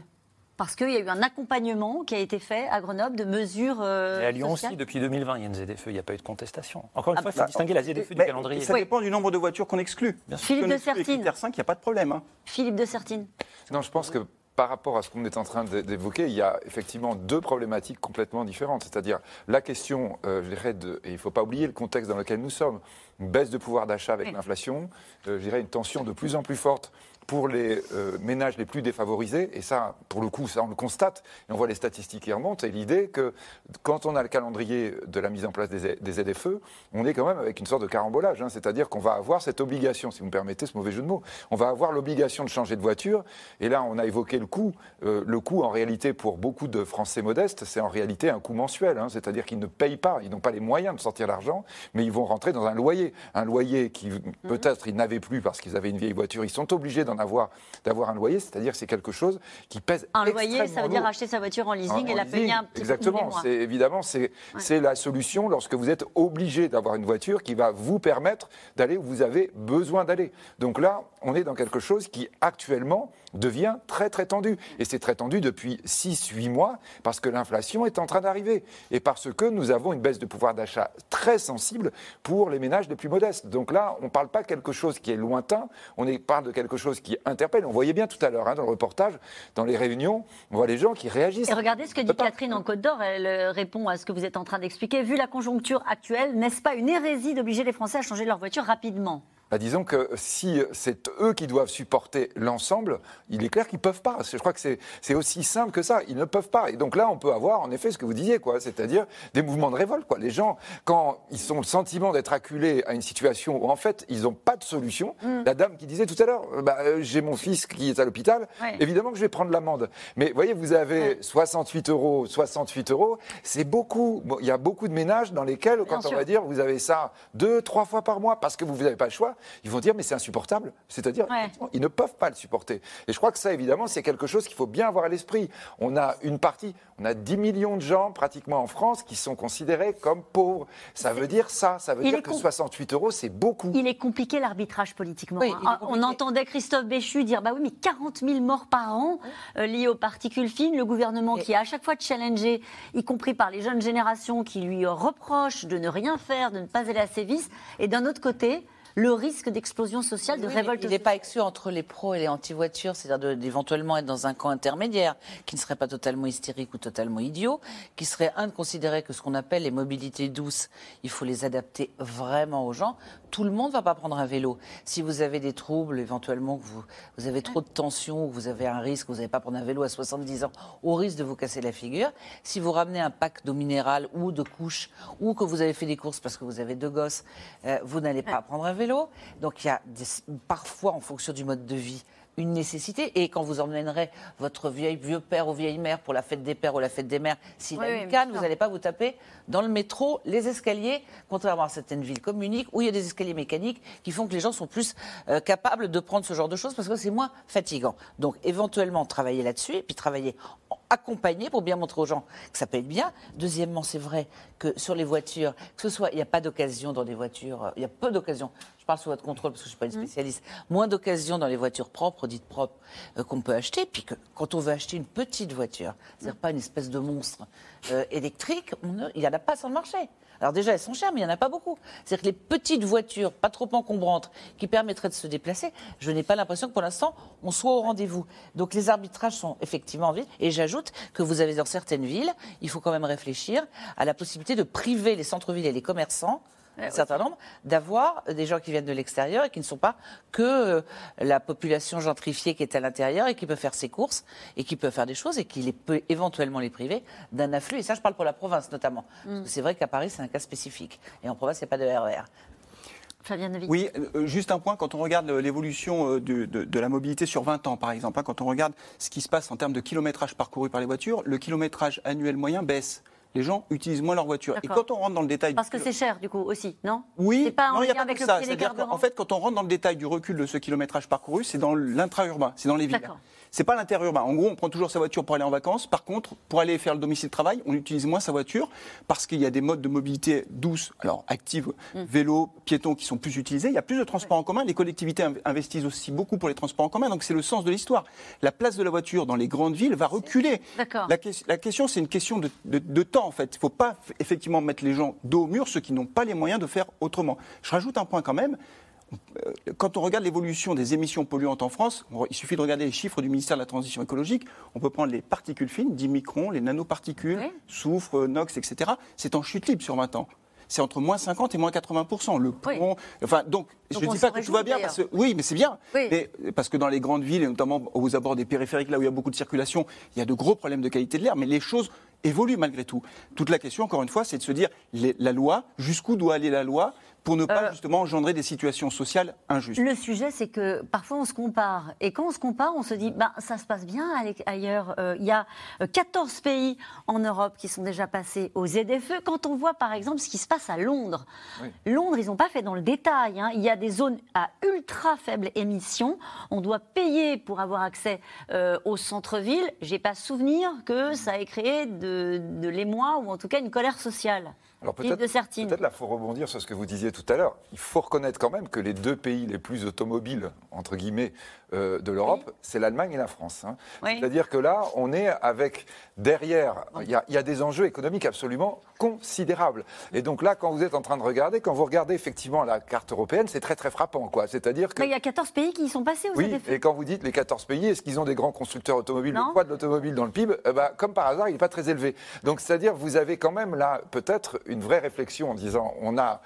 S1: Parce qu'il y a eu un accompagnement qui a été fait à Grenoble de mesures. euh,
S3: Et à Lyon
S1: sociales.
S3: aussi, depuis 2020, il y a une ZFE, il n'y a pas eu de contestation. Encore une
S1: Ah
S3: fois, il faut
S4: bah,
S3: distinguer la ZFE du calendrier.
S4: Ça dépend du nombre de voitures qu'on exclut.
S3: Bien sûr.
S1: Philippe
S4: Si on
S1: de Sertine.
S4: critères 5, il n'y a pas de problème. hein.
S1: Philippe de Sertine.
S5: Non, je pense que par rapport à ce qu'on est en train d'é- d'évoquer, il y a effectivement deux problématiques complètement différentes. C'est-à-dire la question, euh, je dirais, de, et il ne faut pas oublier le contexte dans lequel nous sommes, une baisse de pouvoir d'achat avec
S1: Oui.
S5: l'inflation, euh, je dirais une tension de plus en plus forte pour les euh, ménages les plus défavorisés. Et ça, pour le coup, ça on le constate, et on voit les statistiques qui remontent, et l'idée que quand on a le calendrier de la mise en place des, des ZFE, on est quand même avec une sorte de carambolage. hein. C'est-à-dire qu'on va avoir cette obligation, si vous me permettez ce mauvais jeu de mots, on va avoir l'obligation de changer de voiture. Et là, on a évoqué le coût. Euh, le coût, en réalité, pour beaucoup de Français modestes, c'est en réalité un coût mensuel. hein. C'est-à-dire qu'ils ne payent pas, ils n'ont pas les moyens de sortir l'argent, mais ils vont rentrer dans un loyer. Un loyer qui, peut-être, ils n'avaient plus parce qu'ils avaient une vieille voiture. Ils sont obligés d'en avoir, d'avoir un loyer, c'est-à-dire c'est quelque chose qui pèse
S1: Un loyer, ça veut dire acheter sa voiture en leasing
S5: En-
S1: et
S5: en
S1: la
S5: leasing,
S1: payer un petit
S5: Exactement.
S1: mois.
S5: C'est évidemment c'est c'est la solution lorsque vous êtes obligé d'avoir une voiture qui va vous permettre d'aller où vous avez besoin d'aller. Donc là, on est dans quelque chose qui actuellement devient très très tendu et c'est très tendu depuis 6 8 mois parce que l'inflation est en train d'arriver et parce que nous avons une baisse de pouvoir d'achat très sensible pour les ménages les plus modestes. Donc là, on ne parle pas de quelque chose qui est lointain, on parle de quelque chose qui interpelle. On voyait bien tout à l'heure hein, dans le reportage, dans les réunions, on voit les gens qui réagissent.
S1: Et regardez ce que dit Catherine en Côte d'Or. Elle euh, répond à ce que vous êtes en train d'expliquer. Vu la conjoncture actuelle, n'est-ce pas une hérésie d'obliger les Français à changer leur voiture rapidement?
S5: Bah, disons que si c'est eux qui doivent supporter l'ensemble, il est clair qu'ils ne peuvent pas. Je crois que c'est aussi simple que ça. Ils ne peuvent pas. Et donc là, on peut avoir en effet ce que vous disiez, quoi, c'est-à-dire des mouvements de révolte. Quoi. Les gens, quand ils ont le sentiment d'être acculés à une situation où en fait ils n'ont pas de solution, mm. la dame qui disait tout à l'heure, bah, euh, j'ai mon fils qui est à l'hôpital, évidemment que je vais prendre l'amende. Mais voyez, vous avez 68 euros, 68 euros, c'est beaucoup. il y a beaucoup de ménages dans lesquels, quand on va dire, vous avez ça deux, trois fois par mois parce que vous n'avez pas le choix, ils vont dire mais c'est insupportable. C'est-à-dire, ils ne peuvent pas le supporter. Et je crois que ça, évidemment, c'est quelque chose qu'il faut bien avoir à l'esprit. On a une partie, on a 10 millions de gens pratiquement en France qui sont considérés comme pauvres. Ça veut dire ça. Ça veut dire que 68 euros, c'est beaucoup.
S1: Il est compliqué l'arbitrage politiquement. Hein. On entendait Christophe Béchu dire bah oui, mais 40 000 morts par an euh, liés aux particules fines. Le gouvernement qui a à chaque fois challengé, y compris par les jeunes générations qui lui reprochent de ne rien faire, de ne pas aller à ses vices. Et d'un autre côté, le risque d'explosion sociale, de révolte.
S2: Il n'est pas exclu entre les pros et les anti-voitures, c'est-à-dire d'éventuellement être dans un camp intermédiaire, qui ne serait pas totalement hystérique ou totalement idiot, qui serait, un, de considérer que ce qu'on appelle les mobilités douces, il faut les adapter vraiment aux gens. Tout le monde ne va pas prendre un vélo. Si vous avez des troubles, éventuellement, que vous, vous avez trop de tension, ou vous avez un risque, vous n'allez pas prendre un vélo à 70 ans, au risque de vous casser la figure. Si vous ramenez un pack d'eau minérale ou de couches, ou que vous avez fait des courses parce que vous avez deux gosses, euh, vous n'allez pas prendre un vélo donc il y a parfois, en fonction du mode de vie, une nécessité. Et quand vous emmènerez votre vieil vieux père ou vieille mère pour la fête des pères ou la fête des mères, s'il a une canne, vous n'allez pas vous taper dans le métro les escaliers, contrairement à certaines villes communiques où il y a des escaliers mécaniques qui font que les gens sont plus euh, capables de prendre ce genre de choses parce que c'est moins fatigant. Donc éventuellement travailler là-dessus et puis travailler accompagné pour bien montrer aux gens que ça peut être bien. Deuxièmement, c'est vrai que sur les voitures, que ce soit, il n'y a pas d'occasion dans des voitures, euh, il y a peu d'occasions parle sous votre contrôle parce que je ne suis pas une mmh. spécialiste, moins d'occasions dans les voitures propres, dites propres, euh, qu'on peut acheter. Puis que quand on veut acheter une petite voiture, c'est-à-dire pas une espèce de monstre euh, électrique, il n'y en a pas sur le marché. Alors déjà, elles sont chères, mais il n'y en a pas beaucoup. C'est-à-dire que les petites voitures, pas trop encombrantes, qui permettraient de se déplacer, je n'ai pas l'impression que pour l'instant, on soit au rendez-vous. Donc les arbitrages sont effectivement en ville. Et j'ajoute que vous avez dans certaines villes, il faut quand même réfléchir à la possibilité de priver les centres-villes et les commerçants un certain nombre, d'avoir des gens qui viennent de l'extérieur et qui ne sont pas que euh, la population gentrifiée qui est à l'intérieur et qui peut faire ses courses et qui peut faire des choses et qui peut éventuellement les priver d'un afflux. Et ça, je parle pour la province notamment. Mm. C'est vrai qu'à Paris, c'est un cas spécifique. Et en province, il n'y a pas de RER.
S4: E oui, euh, juste un point, quand on regarde l'évolution euh, de, de, la mobilité sur 20 ans, par exemple, hein, quand on regarde ce qui se passe en termes de kilométrage parcouru par les voitures, le kilométrage annuel moyen baisse les gens utilisent moins leur voiture. Et quand on rentre dans le détail...
S1: Parce que c'est cher, du coup, aussi, non?
S4: Oui,
S1: pas
S4: non, il n'y a pas que ça. C'est-à-dire qu'en fait, quand on rentre dans le détail du recul de ce kilométrage parcouru, c'est dans l'intra-urbain, c'est dans les villes. C'est pas l'intérieur-urbain. En gros, on prend toujours sa voiture pour aller en vacances. Par contre, pour aller faire le domicile de travail, on utilise moins sa voiture parce qu'il y a des modes de mobilité douces, alors actives, mm. vélo, piétons qui sont plus utilisés. Il y a plus de transports en commun. Les collectivités investissent aussi beaucoup pour les transports en commun. Donc c'est le sens de l'histoire. La place de la voiture dans les grandes villes va reculer. La, la, question, c'est une question de, de, temps en fait. Il ne faut pas effectivement mettre les gens dos au mur, ceux qui n'ont pas les moyens de faire autrement. Je rajoute un point quand même. Euh, quand on regarde l'évolution des émissions polluantes en France, il suffit de regarder les chiffres du ministère de la Transition écologique. On peut prendre les particules fines, 10 microns, les nanoparticules, soufre, NOx, etc. C'est en chute libre sur 20 ans c'est entre moins 50 et moins 80 Le pont, enfin, donc, je ne dis pas que tout va bien, parce que, oui, mais c'est bien. Mais, parce que dans les grandes villes, et notamment aux abords des périphériques, là où il y a beaucoup de circulation, il y a de gros problèmes de qualité de l'air, mais les choses évoluent malgré tout. Toute la question, encore une fois, c'est de se dire la loi, jusqu'où doit aller la loi pour ne pas euh, justement engendrer des situations sociales injustes.
S1: Le sujet, c'est que parfois on se compare. Et quand on se compare, on se dit, ben, ça se passe bien ailleurs. Euh, il y a 14 euh, pays en Europe qui sont déjà passés aux ZFE. Quand on voit par exemple ce qui se passe à Londres, Londres, ils n'ont pas fait dans le détail. Hein. Il y a des zones à ultra faible émission. On doit payer pour avoir accès au centre-ville. J'ai pas souvenir que ça ait créé de, de l'émoi ou en tout cas une colère sociale.
S5: Alors peut-être, peut-être là, il faut rebondir sur ce que vous disiez tout à l'heure. Il faut reconnaître quand même que les deux pays les plus automobiles, entre guillemets, euh, de l'Europe, c'est l'Allemagne et la France. Hein. C'est-à-dire que là, on est avec derrière, il y, a des enjeux économiques absolument considérables. Et donc là, quand vous êtes en train de regarder, quand vous regardez effectivement la carte européenne, c'est très très frappant. Quoi. C'est-à-dire que...
S1: il y a 14 pays qui y sont passés aux
S5: Oui, et quand vous dites les 14 pays, est-ce qu'ils ont des grands constructeurs automobiles Le poids de l'automobile dans le PIB, eh ben, comme par hasard, il n'est pas très élevé. Donc c'est-à-dire vous avez quand même là peut-être une vraie réflexion en disant on a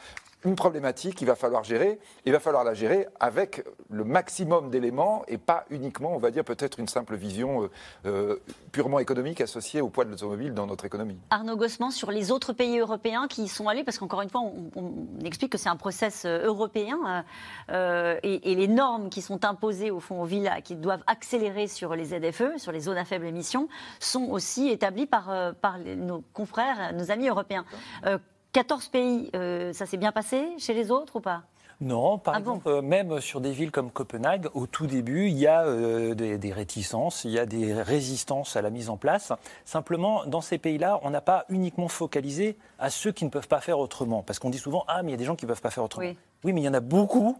S5: une problématique qu'il va falloir gérer. Il va falloir la gérer avec le maximum d'éléments et pas uniquement, on va dire, peut-être une simple vision euh, euh, purement économique associée au poids de l'automobile dans notre économie.
S1: Arnaud Gossman, sur les autres pays européens qui y sont allés, parce qu'encore une fois, on, explique que c'est un process euh, européen et, les normes qui sont imposées au fond aux villes qui doivent accélérer sur les ZFE, sur les zones à faible émission, sont aussi établies par, par nos confrères, nos amis européens. 14 pays, euh, ça s'est bien passé chez les autres ou pas?
S3: Non, par ah exemple, euh, même sur des villes comme Copenhague, au tout début, il y a euh, des, réticences, il y a des résistances à la mise en place. Simplement, dans ces pays-là, on n'a pas uniquement focalisé à ceux qui ne peuvent pas faire autrement. Parce qu'on dit souvent, ah, mais il y a des gens qui ne peuvent pas faire autrement. Oui. oui, mais il y en a beaucoup,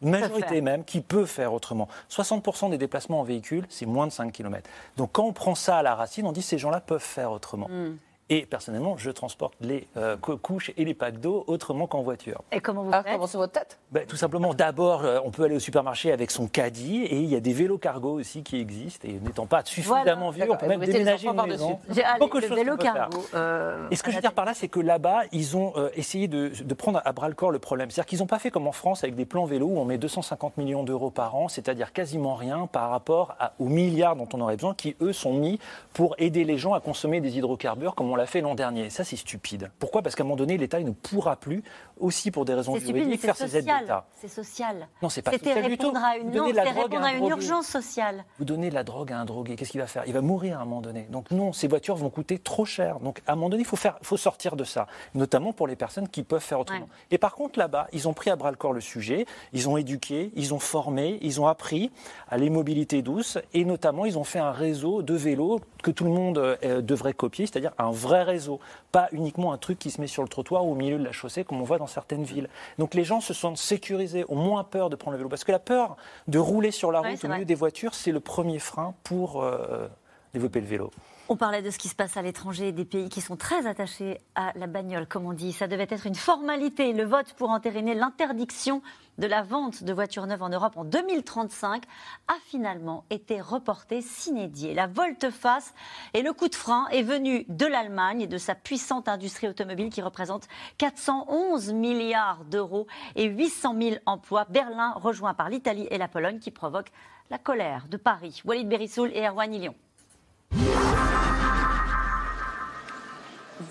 S3: une majorité même, qui peut faire autrement. 60% des déplacements en véhicule, c'est moins de 5 km. Donc quand on prend ça à la racine, on dit ces gens-là peuvent faire autrement. Hmm. Et personnellement, je transporte les euh, couches et les packs d'eau autrement qu'en voiture.
S1: Et comment vous
S2: ah,
S1: faites
S2: Comment c'est votre tête?
S3: Ben, Tout simplement, d'abord, euh, on peut aller au supermarché avec son caddie et il y a des vélos cargo aussi qui existent. Et n'étant pas suffisamment vieux, on peut même déménager une maison.
S1: Beaucoup de vélo cargo.
S3: Euh, et ce que je veux dire par là, c'est que là-bas, ils ont essayé de, de, prendre à bras le corps le problème. C'est-à-dire qu'ils n'ont pas fait comme en France avec des plans vélo où on met 250 millions d'euros par an, c'est-à-dire quasiment rien par rapport aux milliards dont on aurait besoin, qui eux sont mis pour aider les gens à consommer des hydrocarbures comme on l'a fait l'an dernier c'est stupide. Pourquoi? Parce qu'à un moment donné, l'État ne pourra plus, aussi pour des raisons juridiques, faire ses aides d'État.
S1: C'est social.
S3: Non, c'est pas social du tout.
S1: À une, non, répondre à, une urgence sociale.
S3: Vous donnez de la drogue à un drogué, qu'est-ce qu'il va faire? Il va mourir à un moment donné. Donc non, ces voitures vont coûter trop cher. Donc à un moment donné, il faut, faire, faut sortir de ça, notamment pour les personnes qui peuvent faire autrement. Et par contre, là-bas, ils ont pris à bras le corps le sujet, ils ont éduqué, ils ont formé, ils ont appris à les mobilités douces, et notamment, ils ont fait un réseau de vélos que tout le monde euh, devrait copier, c'est-à-dire un vrai réseau, pas uniquement un truc qui se met sur le trottoir ou au milieu de la chaussée, comme on voit dans certaines villes. Donc les gens se sentent sécurisés, ont moins peur de prendre le vélo. Parce que la peur de rouler sur la route au milieu des voitures, c'est le premier frein pour euh, développer le vélo.
S1: On parlait de ce qui se passe à l'étranger, des pays qui sont très attachés à la bagnole, comme on dit. Ça devait être une formalité, le vote pour entériner l'interdiction de la vente de voitures neuves en Europe en 2035 a finalement été reporté s'inédier. La volte-face et le coup de frein est venu de l'Allemagne et de sa puissante industrie automobile qui représente 411 milliards d'euros et 800 000 emplois. Berlin rejoint par l'Italie et la Pologne qui provoquent la colère de Paris. Walid Berissoul et Erwan Ilion.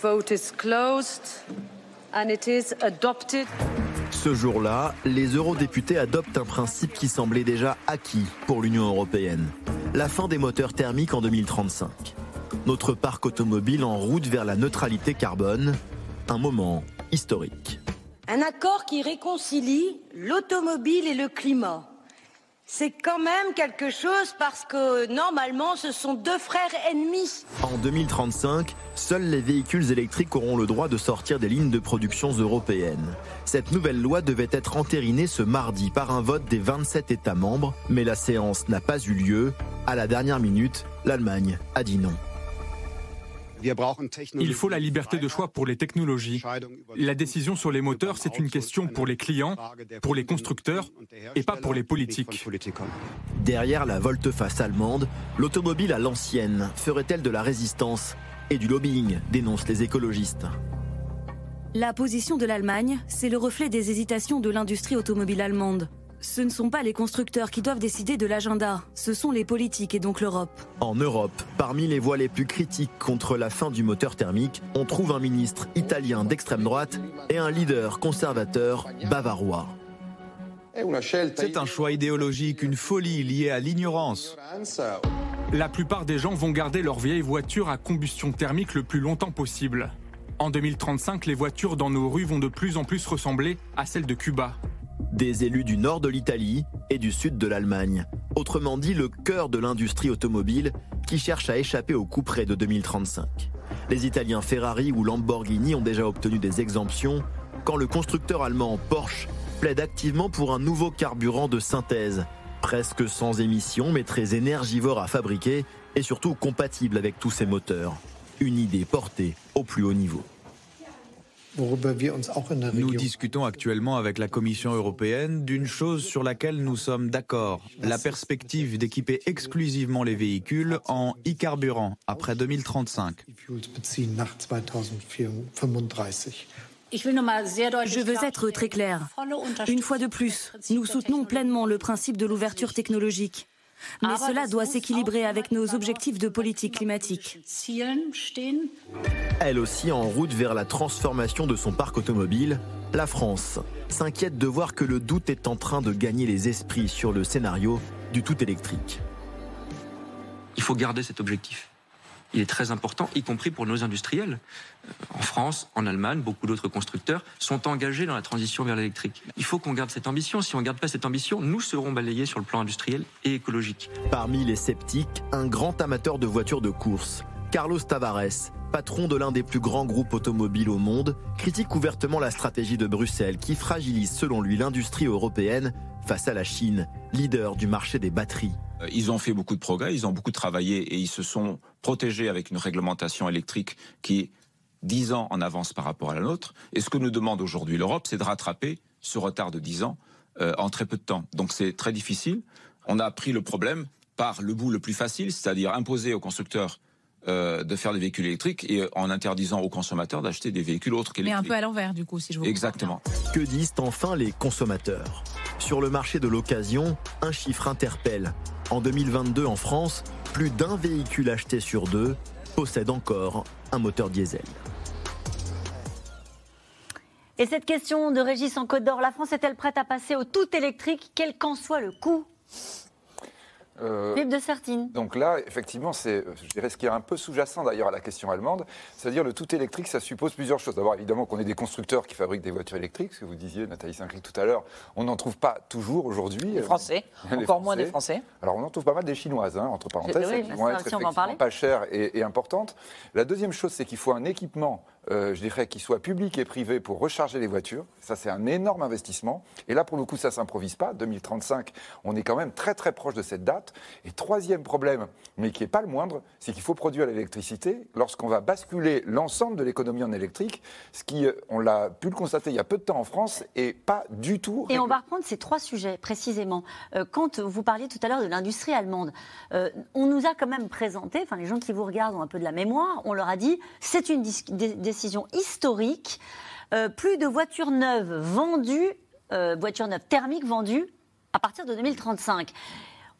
S15: Vote is closed and it is adopted.
S16: Ce jour-là, les eurodéputés adoptent un principe qui semblait déjà acquis pour l'Union européenne. La fin des moteurs thermiques en 2035. Notre parc automobile en route vers la neutralité carbone. Un moment historique.
S15: Un accord qui réconcilie l'automobile et le climat c'est quand même quelque chose parce que normalement ce sont deux frères ennemis.
S16: En 2035, seuls les véhicules électriques auront le droit de sortir des lignes de production européennes. Cette nouvelle loi devait être entérinée ce mardi par un vote des 27 États membres, mais la séance n'a pas eu lieu. À la dernière minute, l'Allemagne a dit non.
S17: Il faut la liberté de choix pour les technologies. La décision sur les moteurs, c'est une question pour les clients, pour les constructeurs et pas pour les politiques.
S16: Derrière la volte-face allemande, l'automobile à l'ancienne ferait-elle de la résistance et du lobbying, dénoncent les écologistes.
S6: La position de l'Allemagne, c'est le reflet des hésitations de l'industrie automobile allemande. Ce ne sont pas les constructeurs qui doivent décider de l'agenda, ce sont les politiques et donc l'Europe.
S16: En Europe, parmi les voix les plus critiques contre la fin du moteur thermique, on trouve un ministre italien d'extrême droite et un leader conservateur bavarois.
S18: C'est un choix idéologique, une folie liée à l'ignorance.
S17: La plupart des gens vont garder leur vieille voiture à combustion thermique le plus longtemps possible. En 2035, les voitures dans nos rues vont de plus en plus ressembler à celles de Cuba.
S16: Des élus du nord de l'Italie et du sud de l'Allemagne. Autrement dit, le cœur de l'industrie automobile qui cherche à échapper au coup près de 2035. Les Italiens Ferrari ou Lamborghini ont déjà obtenu des exemptions quand le constructeur allemand Porsche plaide activement pour un nouveau carburant de synthèse, presque sans émissions mais très énergivore à fabriquer et surtout compatible avec tous ses moteurs. Une idée portée au plus haut niveau.
S18: Nous discutons actuellement avec la Commission européenne d'une chose sur laquelle nous sommes d'accord, la perspective d'équiper exclusivement les véhicules en e-carburant après 2035.
S6: Je veux être très clair. Une fois de plus, nous soutenons pleinement le principe de l'ouverture technologique. Mais cela doit s'équilibrer avec nos objectifs de politique climatique.
S16: Elle aussi en route vers la transformation de son parc automobile, la France s'inquiète de voir que le doute est en train de gagner les esprits sur le scénario du tout électrique.
S19: Il faut garder cet objectif il est très important, y compris pour nos industriels. Euh, en France, en Allemagne, beaucoup d'autres constructeurs sont engagés dans la transition vers l'électrique. Il faut qu'on garde cette ambition. Si on ne garde pas cette ambition, nous serons balayés sur le plan industriel et écologique.
S16: Parmi les sceptiques, un grand amateur de voitures de course, Carlos Tavares, patron de l'un des plus grands groupes automobiles au monde, critique ouvertement la stratégie de Bruxelles qui fragilise selon lui l'industrie européenne face à la Chine, leader du marché des batteries.
S20: Euh, ils ont fait beaucoup de progrès, ils ont beaucoup travaillé et ils se sont protégés avec une réglementation électrique qui est 10 ans en avance par rapport à la nôtre. Et ce que nous demande aujourd'hui l'Europe, c'est de rattraper ce retard de 10 ans euh, en très peu de temps. Donc c'est très difficile. On a pris le problème par le bout le plus facile, c'est-à-dire imposer aux constructeurs euh, de faire des véhicules électriques et en interdisant aux consommateurs d'acheter des véhicules autres qu'électriques.
S21: Mais un peu à l'envers, du coup, si je vous
S20: Exactement.
S16: Que disent enfin les consommateurs? Sur le marché de l'occasion, un chiffre interpelle. En 2022, en France, plus d'un véhicule acheté sur deux possède encore un moteur diesel.
S1: Et cette question de Régis en Côte d'Or, la France est-elle prête à passer au tout électrique, quel qu'en soit le coût?
S5: Euh,
S1: de Sertine.
S5: Donc là, effectivement, c'est, je dirais, ce qui est un peu sous-jacent d'ailleurs à la question allemande, c'est-à-dire le tout électrique, ça suppose plusieurs choses. D'abord, évidemment, qu'on ait des constructeurs qui fabriquent des voitures électriques, ce que vous disiez, Nathalie Sinclair, tout à l'heure, on n'en trouve pas toujours aujourd'hui.
S2: Les Français, (laughs) encore moins des Français.
S5: Alors, on en trouve pas mal des Chinoises, hein, entre parenthèses, qui vont être effectivement pas chères et, et importantes. La deuxième chose, c'est qu'il faut un équipement euh, je dirais, qu'il soit public et privé pour recharger les voitures. Ça, c'est un énorme investissement. Et là, pour le coup, ça ne s'improvise pas. 2035, on est quand même très très proche de cette date. Et troisième problème, mais qui n'est pas le moindre, c'est qu'il faut produire l'électricité lorsqu'on va basculer l'ensemble de l'économie en électrique, ce qui, euh, on l'a pu le constater il y a peu de temps en France, et pas du tout.
S1: Et on va reprendre ces trois sujets précisément. Euh, quand vous parliez tout à l'heure de l'industrie allemande, on nous a quand même présenté, enfin les gens qui vous regardent ont un peu de la mémoire, on leur a dit c'est une décision historique. Euh, plus de voitures neuves vendues, euh, voitures neuves thermiques vendues à partir de 2035.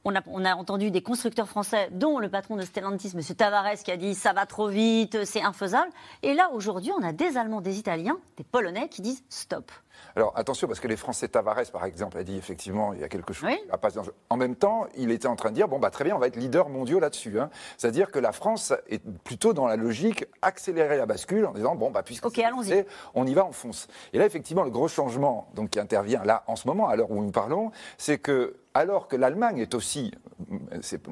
S1: On a, on a, entendu des constructeurs français, dont le patron de Stellantis, M. Tavares, qui a dit ça va trop vite, c'est infaisable. Et là, aujourd'hui, on a des Allemands, des Italiens, des Polonais qui disent stop.
S5: Alors attention, parce que les Français, Tavares par exemple, a dit effectivement, il y a quelque chose qui pas En même temps, il était en train de dire, bon, bah, très bien, on va être leader mondial là-dessus. Hein. C'est-à-dire que la France est plutôt dans la logique accélérer la bascule en disant, bon, bah, puisque
S1: okay, allons-y.
S5: on y va, on fonce. Et là, effectivement, le gros changement donc, qui intervient là en ce moment, à l'heure où nous parlons, c'est que alors que l'Allemagne est aussi,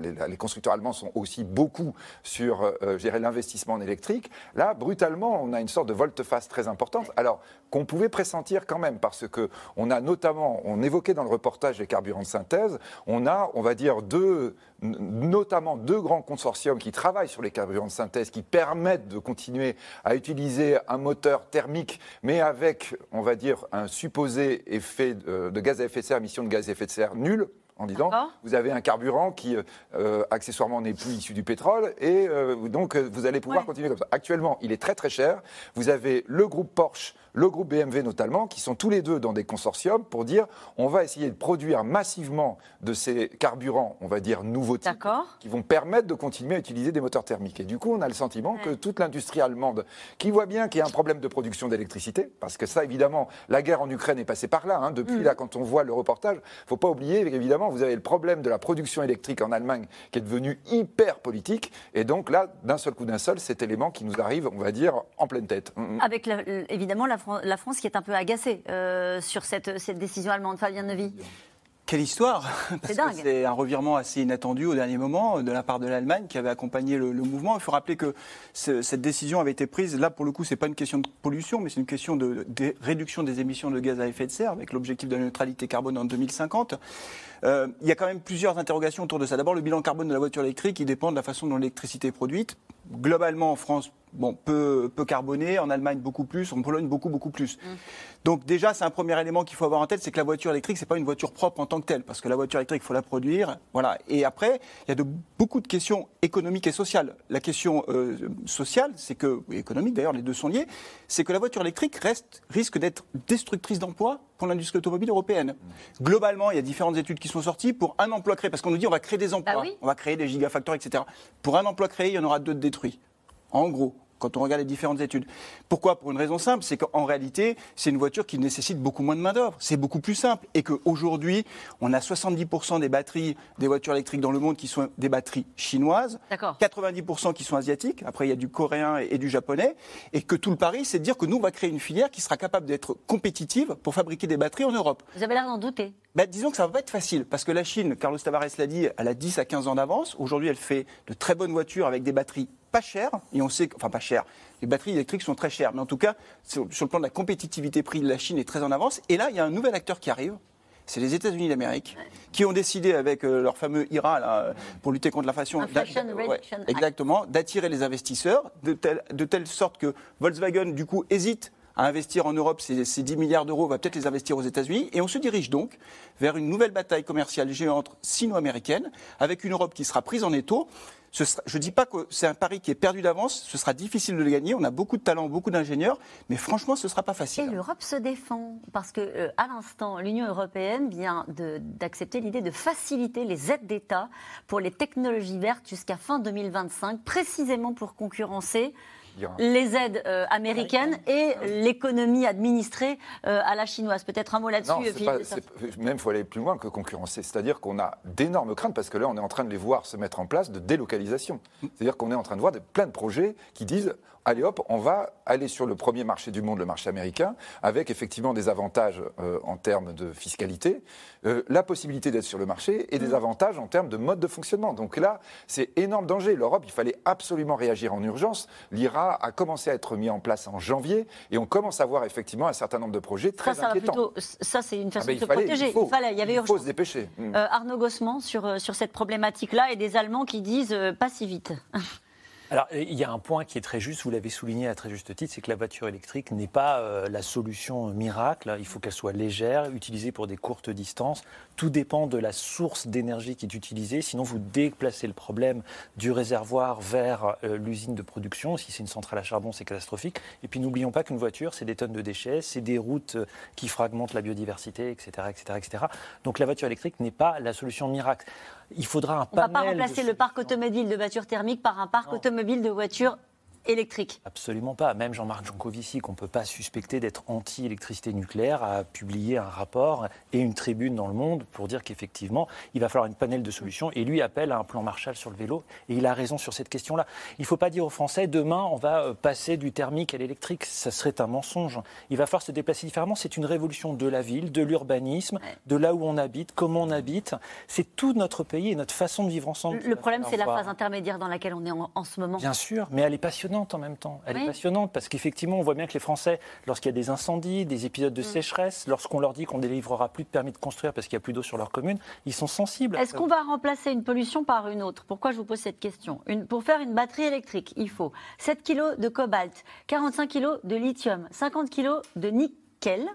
S5: les, constructeurs allemands sont aussi beaucoup sur euh, l'investissement en électrique, là, brutalement, on a une sorte de volte-face très importante. Alors qu'on pouvait pressentir quand même, parce que on a notamment, on évoquait dans le reportage les carburants de synthèse, on a, on va dire, deux, notamment deux grands consortiums qui travaillent sur les carburants de synthèse, qui permettent de continuer à utiliser un moteur thermique, mais avec, on va dire, un supposé effet de gaz à effet de serre, émission de gaz à effet de serre nul, en disant vous avez un carburant qui euh, accessoirement n'est plus issu du pétrole et euh, donc vous allez pouvoir continuer comme ça. Actuellement, il est très très cher. Vous avez le groupe Porsche le groupe BMW notamment, qui sont tous les deux dans des consortiums pour dire on va essayer de produire massivement de ces carburants, on va dire nouveaux types, qui vont permettre de continuer à utiliser des moteurs thermiques. Et du coup, on a le sentiment que toute l'industrie allemande, qui voit bien qu'il y a un problème de production d'électricité, parce que ça, évidemment, la guerre en Ukraine est passée par là. Hein, depuis mm. là, quand on voit le reportage, il ne faut pas oublier évidemment, vous avez le problème de la production électrique en Allemagne qui est devenu hyper politique. Et donc là, d'un seul coup d'un seul, cet élément qui nous arrive, on va dire, en pleine tête.
S1: Mm, mm. Avec évidemment la la France qui est un peu agacée euh, sur cette, décision allemande. Fabien Neuvy
S4: quelle histoire C'est un revirement assez inattendu au dernier moment de la part de l'Allemagne qui avait accompagné le, mouvement. Il faut rappeler que cette décision avait été prise. Là, pour le coup, c'est pas une question de pollution, mais c'est une question de, réduction des émissions de gaz à effet de serre avec l'objectif de la neutralité carbone en 2050. Euh, il y a quand même plusieurs interrogations autour de ça. D'abord, le bilan carbone de la voiture électrique, il dépend de la façon dont l'électricité est produite. Globalement, en France, bon, peu, peu carbonée, en Allemagne beaucoup plus, en Pologne beaucoup, beaucoup plus. Mm. Donc déjà, c'est un premier élément qu'il faut avoir en tête, c'est que la voiture électrique, c'est pas une voiture propre en tant que telle, parce que la voiture électrique, il faut la produire, voilà. Et après, il y a de, beaucoup de questions économiques et sociales. La question euh, sociale, c'est que, économique d'ailleurs, les deux sont liés, c'est que la voiture électrique reste, risque d'être destructrice d'emplois pour l'industrie automobile européenne. Globalement, il y a différentes études qui sont sorties pour un emploi créé, parce qu'on nous dit on va créer des emplois,
S1: ah
S4: on va créer des gigafactories, etc. Pour un emploi créé, il y en aura deux détruits. En gros, quand on regarde les différentes études. Pourquoi? Pour une raison simple, c'est qu'en réalité, c'est une voiture qui nécessite beaucoup moins de main-d'œuvre. C'est beaucoup plus simple. Et qu'aujourd'hui, on a 70% des batteries des voitures électriques dans le monde qui sont des batteries chinoises, 90% qui sont asiatiques, après il y a du coréen et du japonais, et que tout le pari, c'est de dire que nous, on va créer une filière qui sera capable d'être compétitive pour fabriquer des batteries en Europe.
S1: Vous avez l'air d'en douter.
S4: Ben, disons que ça va pas être facile, parce que la Chine, Carlos Tavares l'a dit, elle a 10 à 15 ans d'avance. Aujourd'hui, elle fait de très bonnes voitures avec des batteries pas chères, et on sait, enfin pas chères, les batteries électriques sont très chères, mais en tout cas, sur, le plan de la compétitivité prix, la Chine est très en avance. Et là, il y a un nouvel acteur qui arrive, c'est les États-Unis d'Amérique, qui ont décidé avec euh, leur fameux IRA là, pour lutter contre l'inflation, exactement, d'attirer les investisseurs de telle, de telle sorte que Volkswagen du coup hésite à investir en Europe ces, 10 milliards d'euros, va peut-être les investir aux États-Unis. Et on se dirige donc vers une nouvelle bataille commerciale géante sino-américaine, avec une Europe qui sera prise en étau. Je ne dis pas que c'est un pari qui est perdu d'avance, ce sera difficile de le gagner, on a beaucoup de talents, beaucoup d'ingénieurs, mais franchement, ce ne sera pas facile.
S1: Et l'Europe se défend, parce que euh, à l'instant, l'Union européenne vient d'accepter l'idée de faciliter les aides d'État pour les technologies vertes jusqu'à fin 2025, précisément pour concurrencer les aides euh, américaines et l'économie administrée euh, à la chinoise. Peut-être un mot là-dessus.
S5: Même il faut aller plus loin que concurrencer. C'est-à-dire qu'on a d'énormes craintes parce que là, on est en train de les voir se mettre en place de délocalisation. C'est-à-dire qu'on est en train de voir de, plein de projets qui disent allez hop, on va aller sur le premier marché du monde, le marché américain, avec effectivement des avantages euh, en termes de fiscalité, euh, la possibilité d'être sur le marché et des mm. avantages en termes de mode de fonctionnement. Donc là, c'est énorme danger. L'Europe, il fallait absolument réagir en urgence. L'IRA a commencé à être mis en place en janvier et on commence à voir effectivement un certain nombre de projets très
S1: ça,
S5: inquiétants.
S1: ça, c'est une ah façon ben, de se protéger.
S5: Il,
S1: fallait, il y avait
S5: il faut se dépêcher.
S1: Mm. Euh, Arnaud Gossement sur, sur cette problématique-là et des Allemands qui disent pas si vite. (laughs)
S3: Alors, il y a un point qui est très juste, vous l'avez souligné à très juste titre, c'est que la voiture électrique n'est pas euh, la solution miracle. Il faut qu'elle soit légère, utilisée pour des courtes distances. Tout dépend de la source d'énergie qui est utilisée. Sinon, vous déplacez le problème du réservoir vers euh, l'usine de production. Si c'est une centrale à charbon, c'est catastrophique. Et puis, n'oublions pas qu'une voiture, c'est des tonnes de déchets, c'est des routes euh, qui fragmentent la biodiversité, etc., etc., etc. Donc, la voiture électrique n'est pas la solution miracle il faudra un
S1: panel. On ne va pas remplacer le parc automobile de voitures thermiques par un parc automobile de voitures électrique
S3: Absolument pas. Même Jean-Marc Jancovici, qu'on ne peut pas suspecter d'être anti-électricité nucléaire, a publié un rapport et une tribune dans le monde pour dire qu'effectivement, il va falloir une panel de solutions. Et lui appelle à un plan Marshall sur le vélo. Et il a raison sur cette question-là. Il ne faut pas dire aux Français, demain, on va euh, passer du thermique à l'électrique. Ça serait un mensonge. Il va falloir se déplacer différemment. C'est une révolution de la ville, de l'urbanisme, de là où on habite, comment on habite. C'est tout notre pays et notre façon de vivre ensemble.
S1: Le problème, c'est la phase intermédiaire dans laquelle on est en, en ce moment.
S3: Bien sûr, mais elle est passionnante en même temps. Elle est passionnante parce qu'effectivement, on voit bien que les Français, lorsqu'il y a des incendies, des épisodes de mm. sécheresse, lorsqu'on leur dit qu'on délivrera plus de permis de construire parce qu'il n'y a plus d'eau sur leur commune, ils sont sensibles.
S1: Est-ce qu'on va remplacer une pollution par une autre? Pourquoi je vous pose cette question? Une, Pour faire une batterie électrique, il faut 7 kg de cobalt, 45 kg de lithium, 50 kg de nickel Mhm.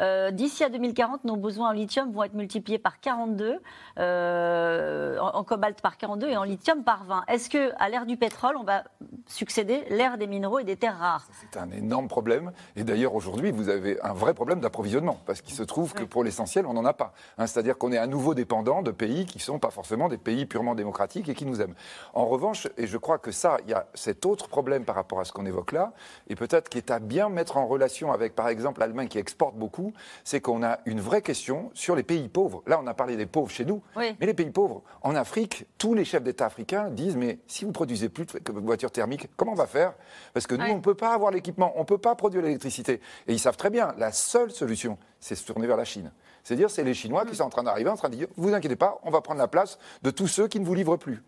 S1: Euh, d'ici à 2040, nos besoins en lithium vont être multipliés par 42, euh, en, cobalt par 42 et en lithium par 20. Est-ce que à l'ère du pétrole, on va succéder l'ère des minéraux et des terres rares?
S5: C'est un énorme problème. Et d'ailleurs, aujourd'hui, vous avez un vrai problème d'approvisionnement, parce qu'il se trouve que pour l'essentiel, on n'en a pas. Hein, c'est-à-dire qu'on est à nouveau dépendant de pays qui ne sont pas forcément des pays purement démocratiques et qui nous aiment. En revanche, et je crois que ça, il y a cet autre problème par rapport à ce qu'on évoque là, et peut-être qui est à bien mettre en relation avec, par exemple, l'Allemagne qui exporte beaucoup, c'est qu'on a une vraie question sur les pays pauvres. Là, on a parlé des pauvres chez nous, mais les pays pauvres, en Afrique, tous les chefs d'État africains disent mais si vous produisez plus de voitures thermiques, comment on va faire? Parce que nous, on ne peut pas avoir l'équipement, on ne peut pas produire l'électricité. Et ils savent très bien, la seule solution, c'est se tourner vers la Chine. C'est-à-dire, c'est les Chinois qui mm. sont en train d'arriver, en train de dire, vous inquiétez pas, on va prendre la place de tous ceux qui ne vous livrent plus.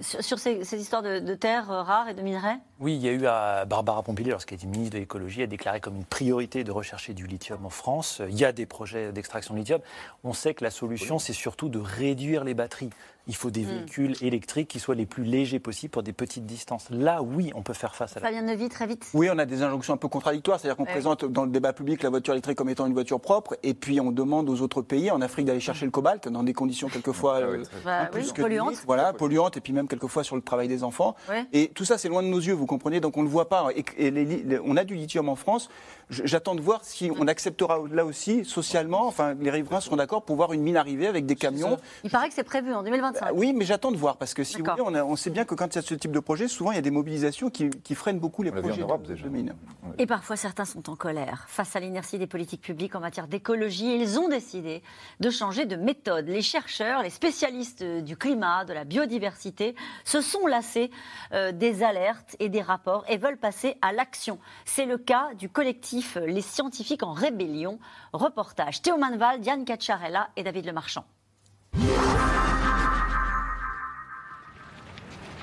S1: Sur, ces, histoires de, terres rares et de minerais?
S3: Oui, il y a eu à Barbara Pompili, lorsqu'elle était ministre de l'écologie, elle a déclaré comme une priorité de rechercher du lithium en France. Il y a des projets d'extraction de lithium. On sait que la solution, c'est surtout de réduire les batteries. Il faut des hmm. véhicules électriques qui soient les plus légers possibles pour des petites distances. Là, oui, on peut faire face à
S1: la... Fabien Nevy, très vite.
S4: Oui, on a des injonctions un peu contradictoires. C'est-à-dire qu'on présente dans le débat public la voiture électrique comme étant une voiture propre, et puis on demande aux autres pays, en Afrique, d'aller chercher le cobalt dans des conditions quelquefois ah
S1: euh, bah polluantes.
S4: Voilà, polluantes, et puis même quelquefois sur le travail des enfants. Et tout ça, c'est loin de nos yeux, vous comprenez, donc on ne le voit pas. Et, on a du lithium en France. J'attends de voir si on acceptera là aussi, socialement, enfin, les riverains seront d'accord pour voir une mine arriver avec des camions.
S1: Il paraît que c'est prévu en 2025.
S4: Bah oui, mais j'attends de voir, parce que si vous voulez, on, sait bien que quand il y a ce type de projet, souvent il y a des mobilisations qui, freinent beaucoup les projets de, mine.
S1: Et parfois, certains sont en colère. Face à l'inertie des politiques publiques en matière d'écologie, ils ont décidé de changer de méthode. Les chercheurs, les spécialistes du climat, de la biodiversité, se sont lassés euh, des alertes et des rapports et veulent passer à l'action. C'est le cas du collectif Les Scientifiques en Rébellion. Reportage Théo Manval, Diane Cacciarella et David Lemarchand.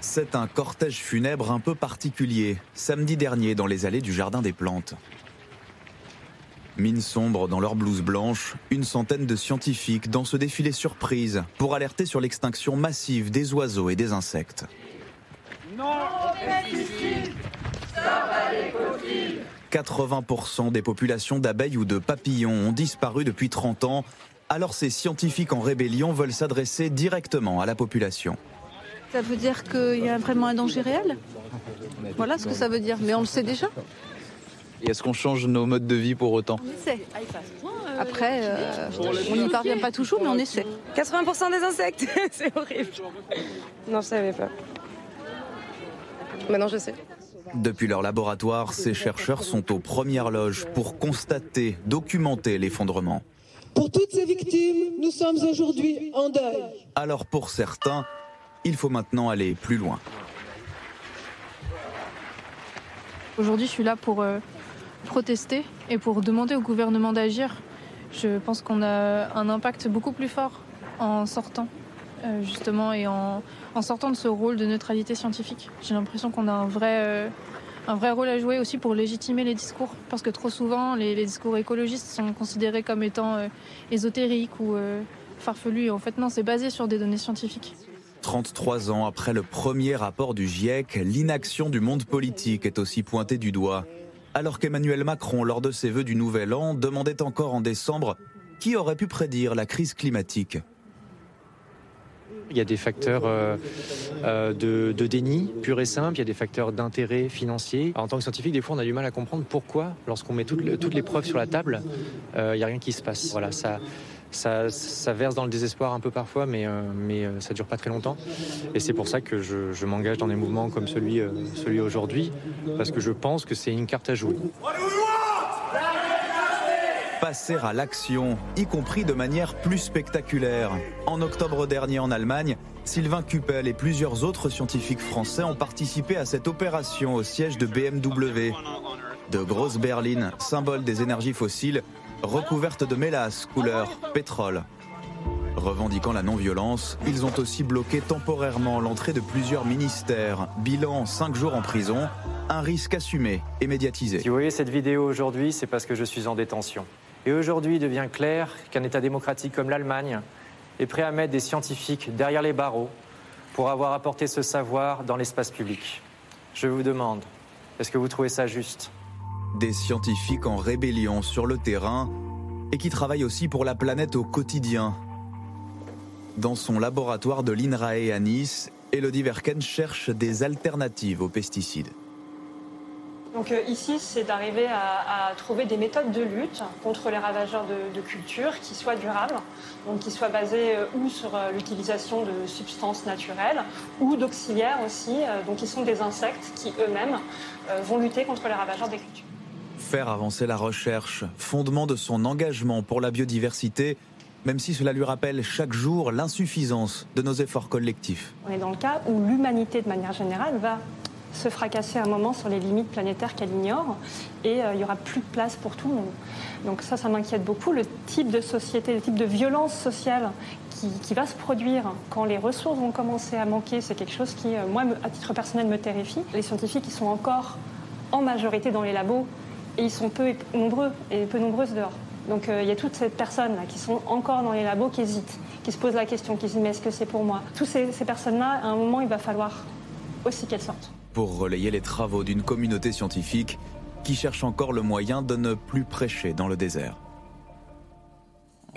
S18: C'est un cortège funèbre un peu particulier, samedi dernier dans les allées du Jardin des Plantes. Mine sombre dans leur blouse blanche, une centaine de scientifiques dans ce défilé surprise pour alerter sur l'extinction massive des oiseaux et des insectes. Non 80% des populations d'abeilles ou de papillons ont disparu depuis 30 ans, alors ces scientifiques en rébellion veulent s'adresser directement à la population.
S21: Ça veut dire qu'il y a vraiment un danger réel? Voilà ce que ça veut dire, mais on le sait déjà.
S18: Et est-ce qu'on change nos modes de vie pour autant?
S21: On essaie. Après, euh, on n'y parvient pas toujours, mais on essaie. 80% des insectes, (laughs) c'est horrible.
S22: Non, je savais pas. Maintenant, je sais.
S18: Depuis leur laboratoire, ces chercheurs sont aux premières loges pour constater, documenter l'effondrement.
S23: Pour toutes ces victimes, nous sommes aujourd'hui en deuil.
S18: Alors pour certains, il faut maintenant aller plus loin.
S21: Aujourd'hui, je suis là pour euh, protester et pour demander au gouvernement d'agir. Je pense qu'on a un impact beaucoup plus fort en sortant, euh, justement, et en, sortant de ce rôle de neutralité scientifique. J'ai l'impression qu'on a un vrai, euh, un vrai rôle à jouer aussi pour légitimer les discours, parce que trop souvent, les, discours écologistes sont considérés comme étant ésotériques ou farfelus. Et en fait, non, c'est basé sur des données scientifiques.
S18: 33 ans après le premier rapport du GIEC, l'inaction du monde politique est aussi pointée du doigt. Alors qu'Emmanuel Macron, lors de ses vœux du Nouvel An, demandait encore en décembre qui aurait pu prédire la crise climatique.
S24: Il y a des facteurs euh, euh, de, déni pur et simple, il y a des facteurs d'intérêt financier. en tant que scientifique, des fois, on a du mal à comprendre pourquoi, lorsqu'on met toutes, les preuves sur la table, euh, il n'y a rien qui se passe. Voilà, ça, ça, verse dans le désespoir un peu parfois, mais, euh, mais euh, ça dure pas très longtemps. Et c'est pour ça que je, m'engage dans des mouvements comme celui, euh, celui aujourd'hui, parce que je pense que c'est une carte à jouer.
S18: Passer à l'action, y compris de manière plus spectaculaire. En octobre dernier en Allemagne, Sylvain Kuppel et plusieurs autres scientifiques français ont participé à cette opération au siège de BMW. De grosses berlines, symbole des énergies fossiles, recouvertes de mélasse couleur pétrole. Revendiquant la non-violence, ils ont aussi bloqué temporairement l'entrée de plusieurs ministères. Bilan 5 jours en prison, un risque assumé et médiatisé.
S24: Si vous voyez cette vidéo aujourd'hui, c'est parce que je suis en détention. Et aujourd'hui, il devient clair qu'un État démocratique comme l'Allemagne est prêt à mettre des scientifiques derrière les barreaux pour avoir apporté ce savoir dans l'espace public. Je vous demande, est-ce que vous trouvez ça juste?
S18: Des scientifiques en rébellion sur le terrain et qui travaillent aussi pour la planète au quotidien. Dans son laboratoire de l'INRAE à Nice, Elodie Verken cherche des alternatives aux pesticides.
S21: Donc euh, ici, c'est d'arriver à, trouver des méthodes de lutte contre les ravageurs de, culture qui soient durables, donc qui soient basées euh, ou sur euh, l'utilisation de substances naturelles ou d'auxiliaires aussi, donc qui sont des insectes qui eux-mêmes vont lutter contre les ravageurs des cultures.
S18: Faire avancer la recherche, fondement de son engagement pour la biodiversité, même si cela lui rappelle chaque jour l'insuffisance de nos efforts collectifs.
S21: On est dans le cas où l'humanité, de manière générale, va
S25: se fracasser un moment sur les limites planétaires qu'elle ignore et euh, il n'y aura plus de place pour tout le monde. Donc ça, ça m'inquiète beaucoup. Le type de société, le type de violence sociale qui, va se produire quand les ressources vont commencer à manquer, c'est quelque chose qui, moi, à titre personnel, me terrifie. Les scientifiques, ils sont encore en majorité dans les labos et ils sont peu nombreux et peu nombreuses dehors. Donc euh, il y a toutes ces personnes-là qui sont encore dans les labos, qui hésitent, qui se posent la question, qui se disent mais est-ce que c'est pour moi? Toutes ces personnes-là, à un moment, il va falloir aussi qu'elles sortent.
S18: Pour relayer les travaux d'une communauté scientifique qui cherche encore le moyen de ne plus prêcher dans le désert.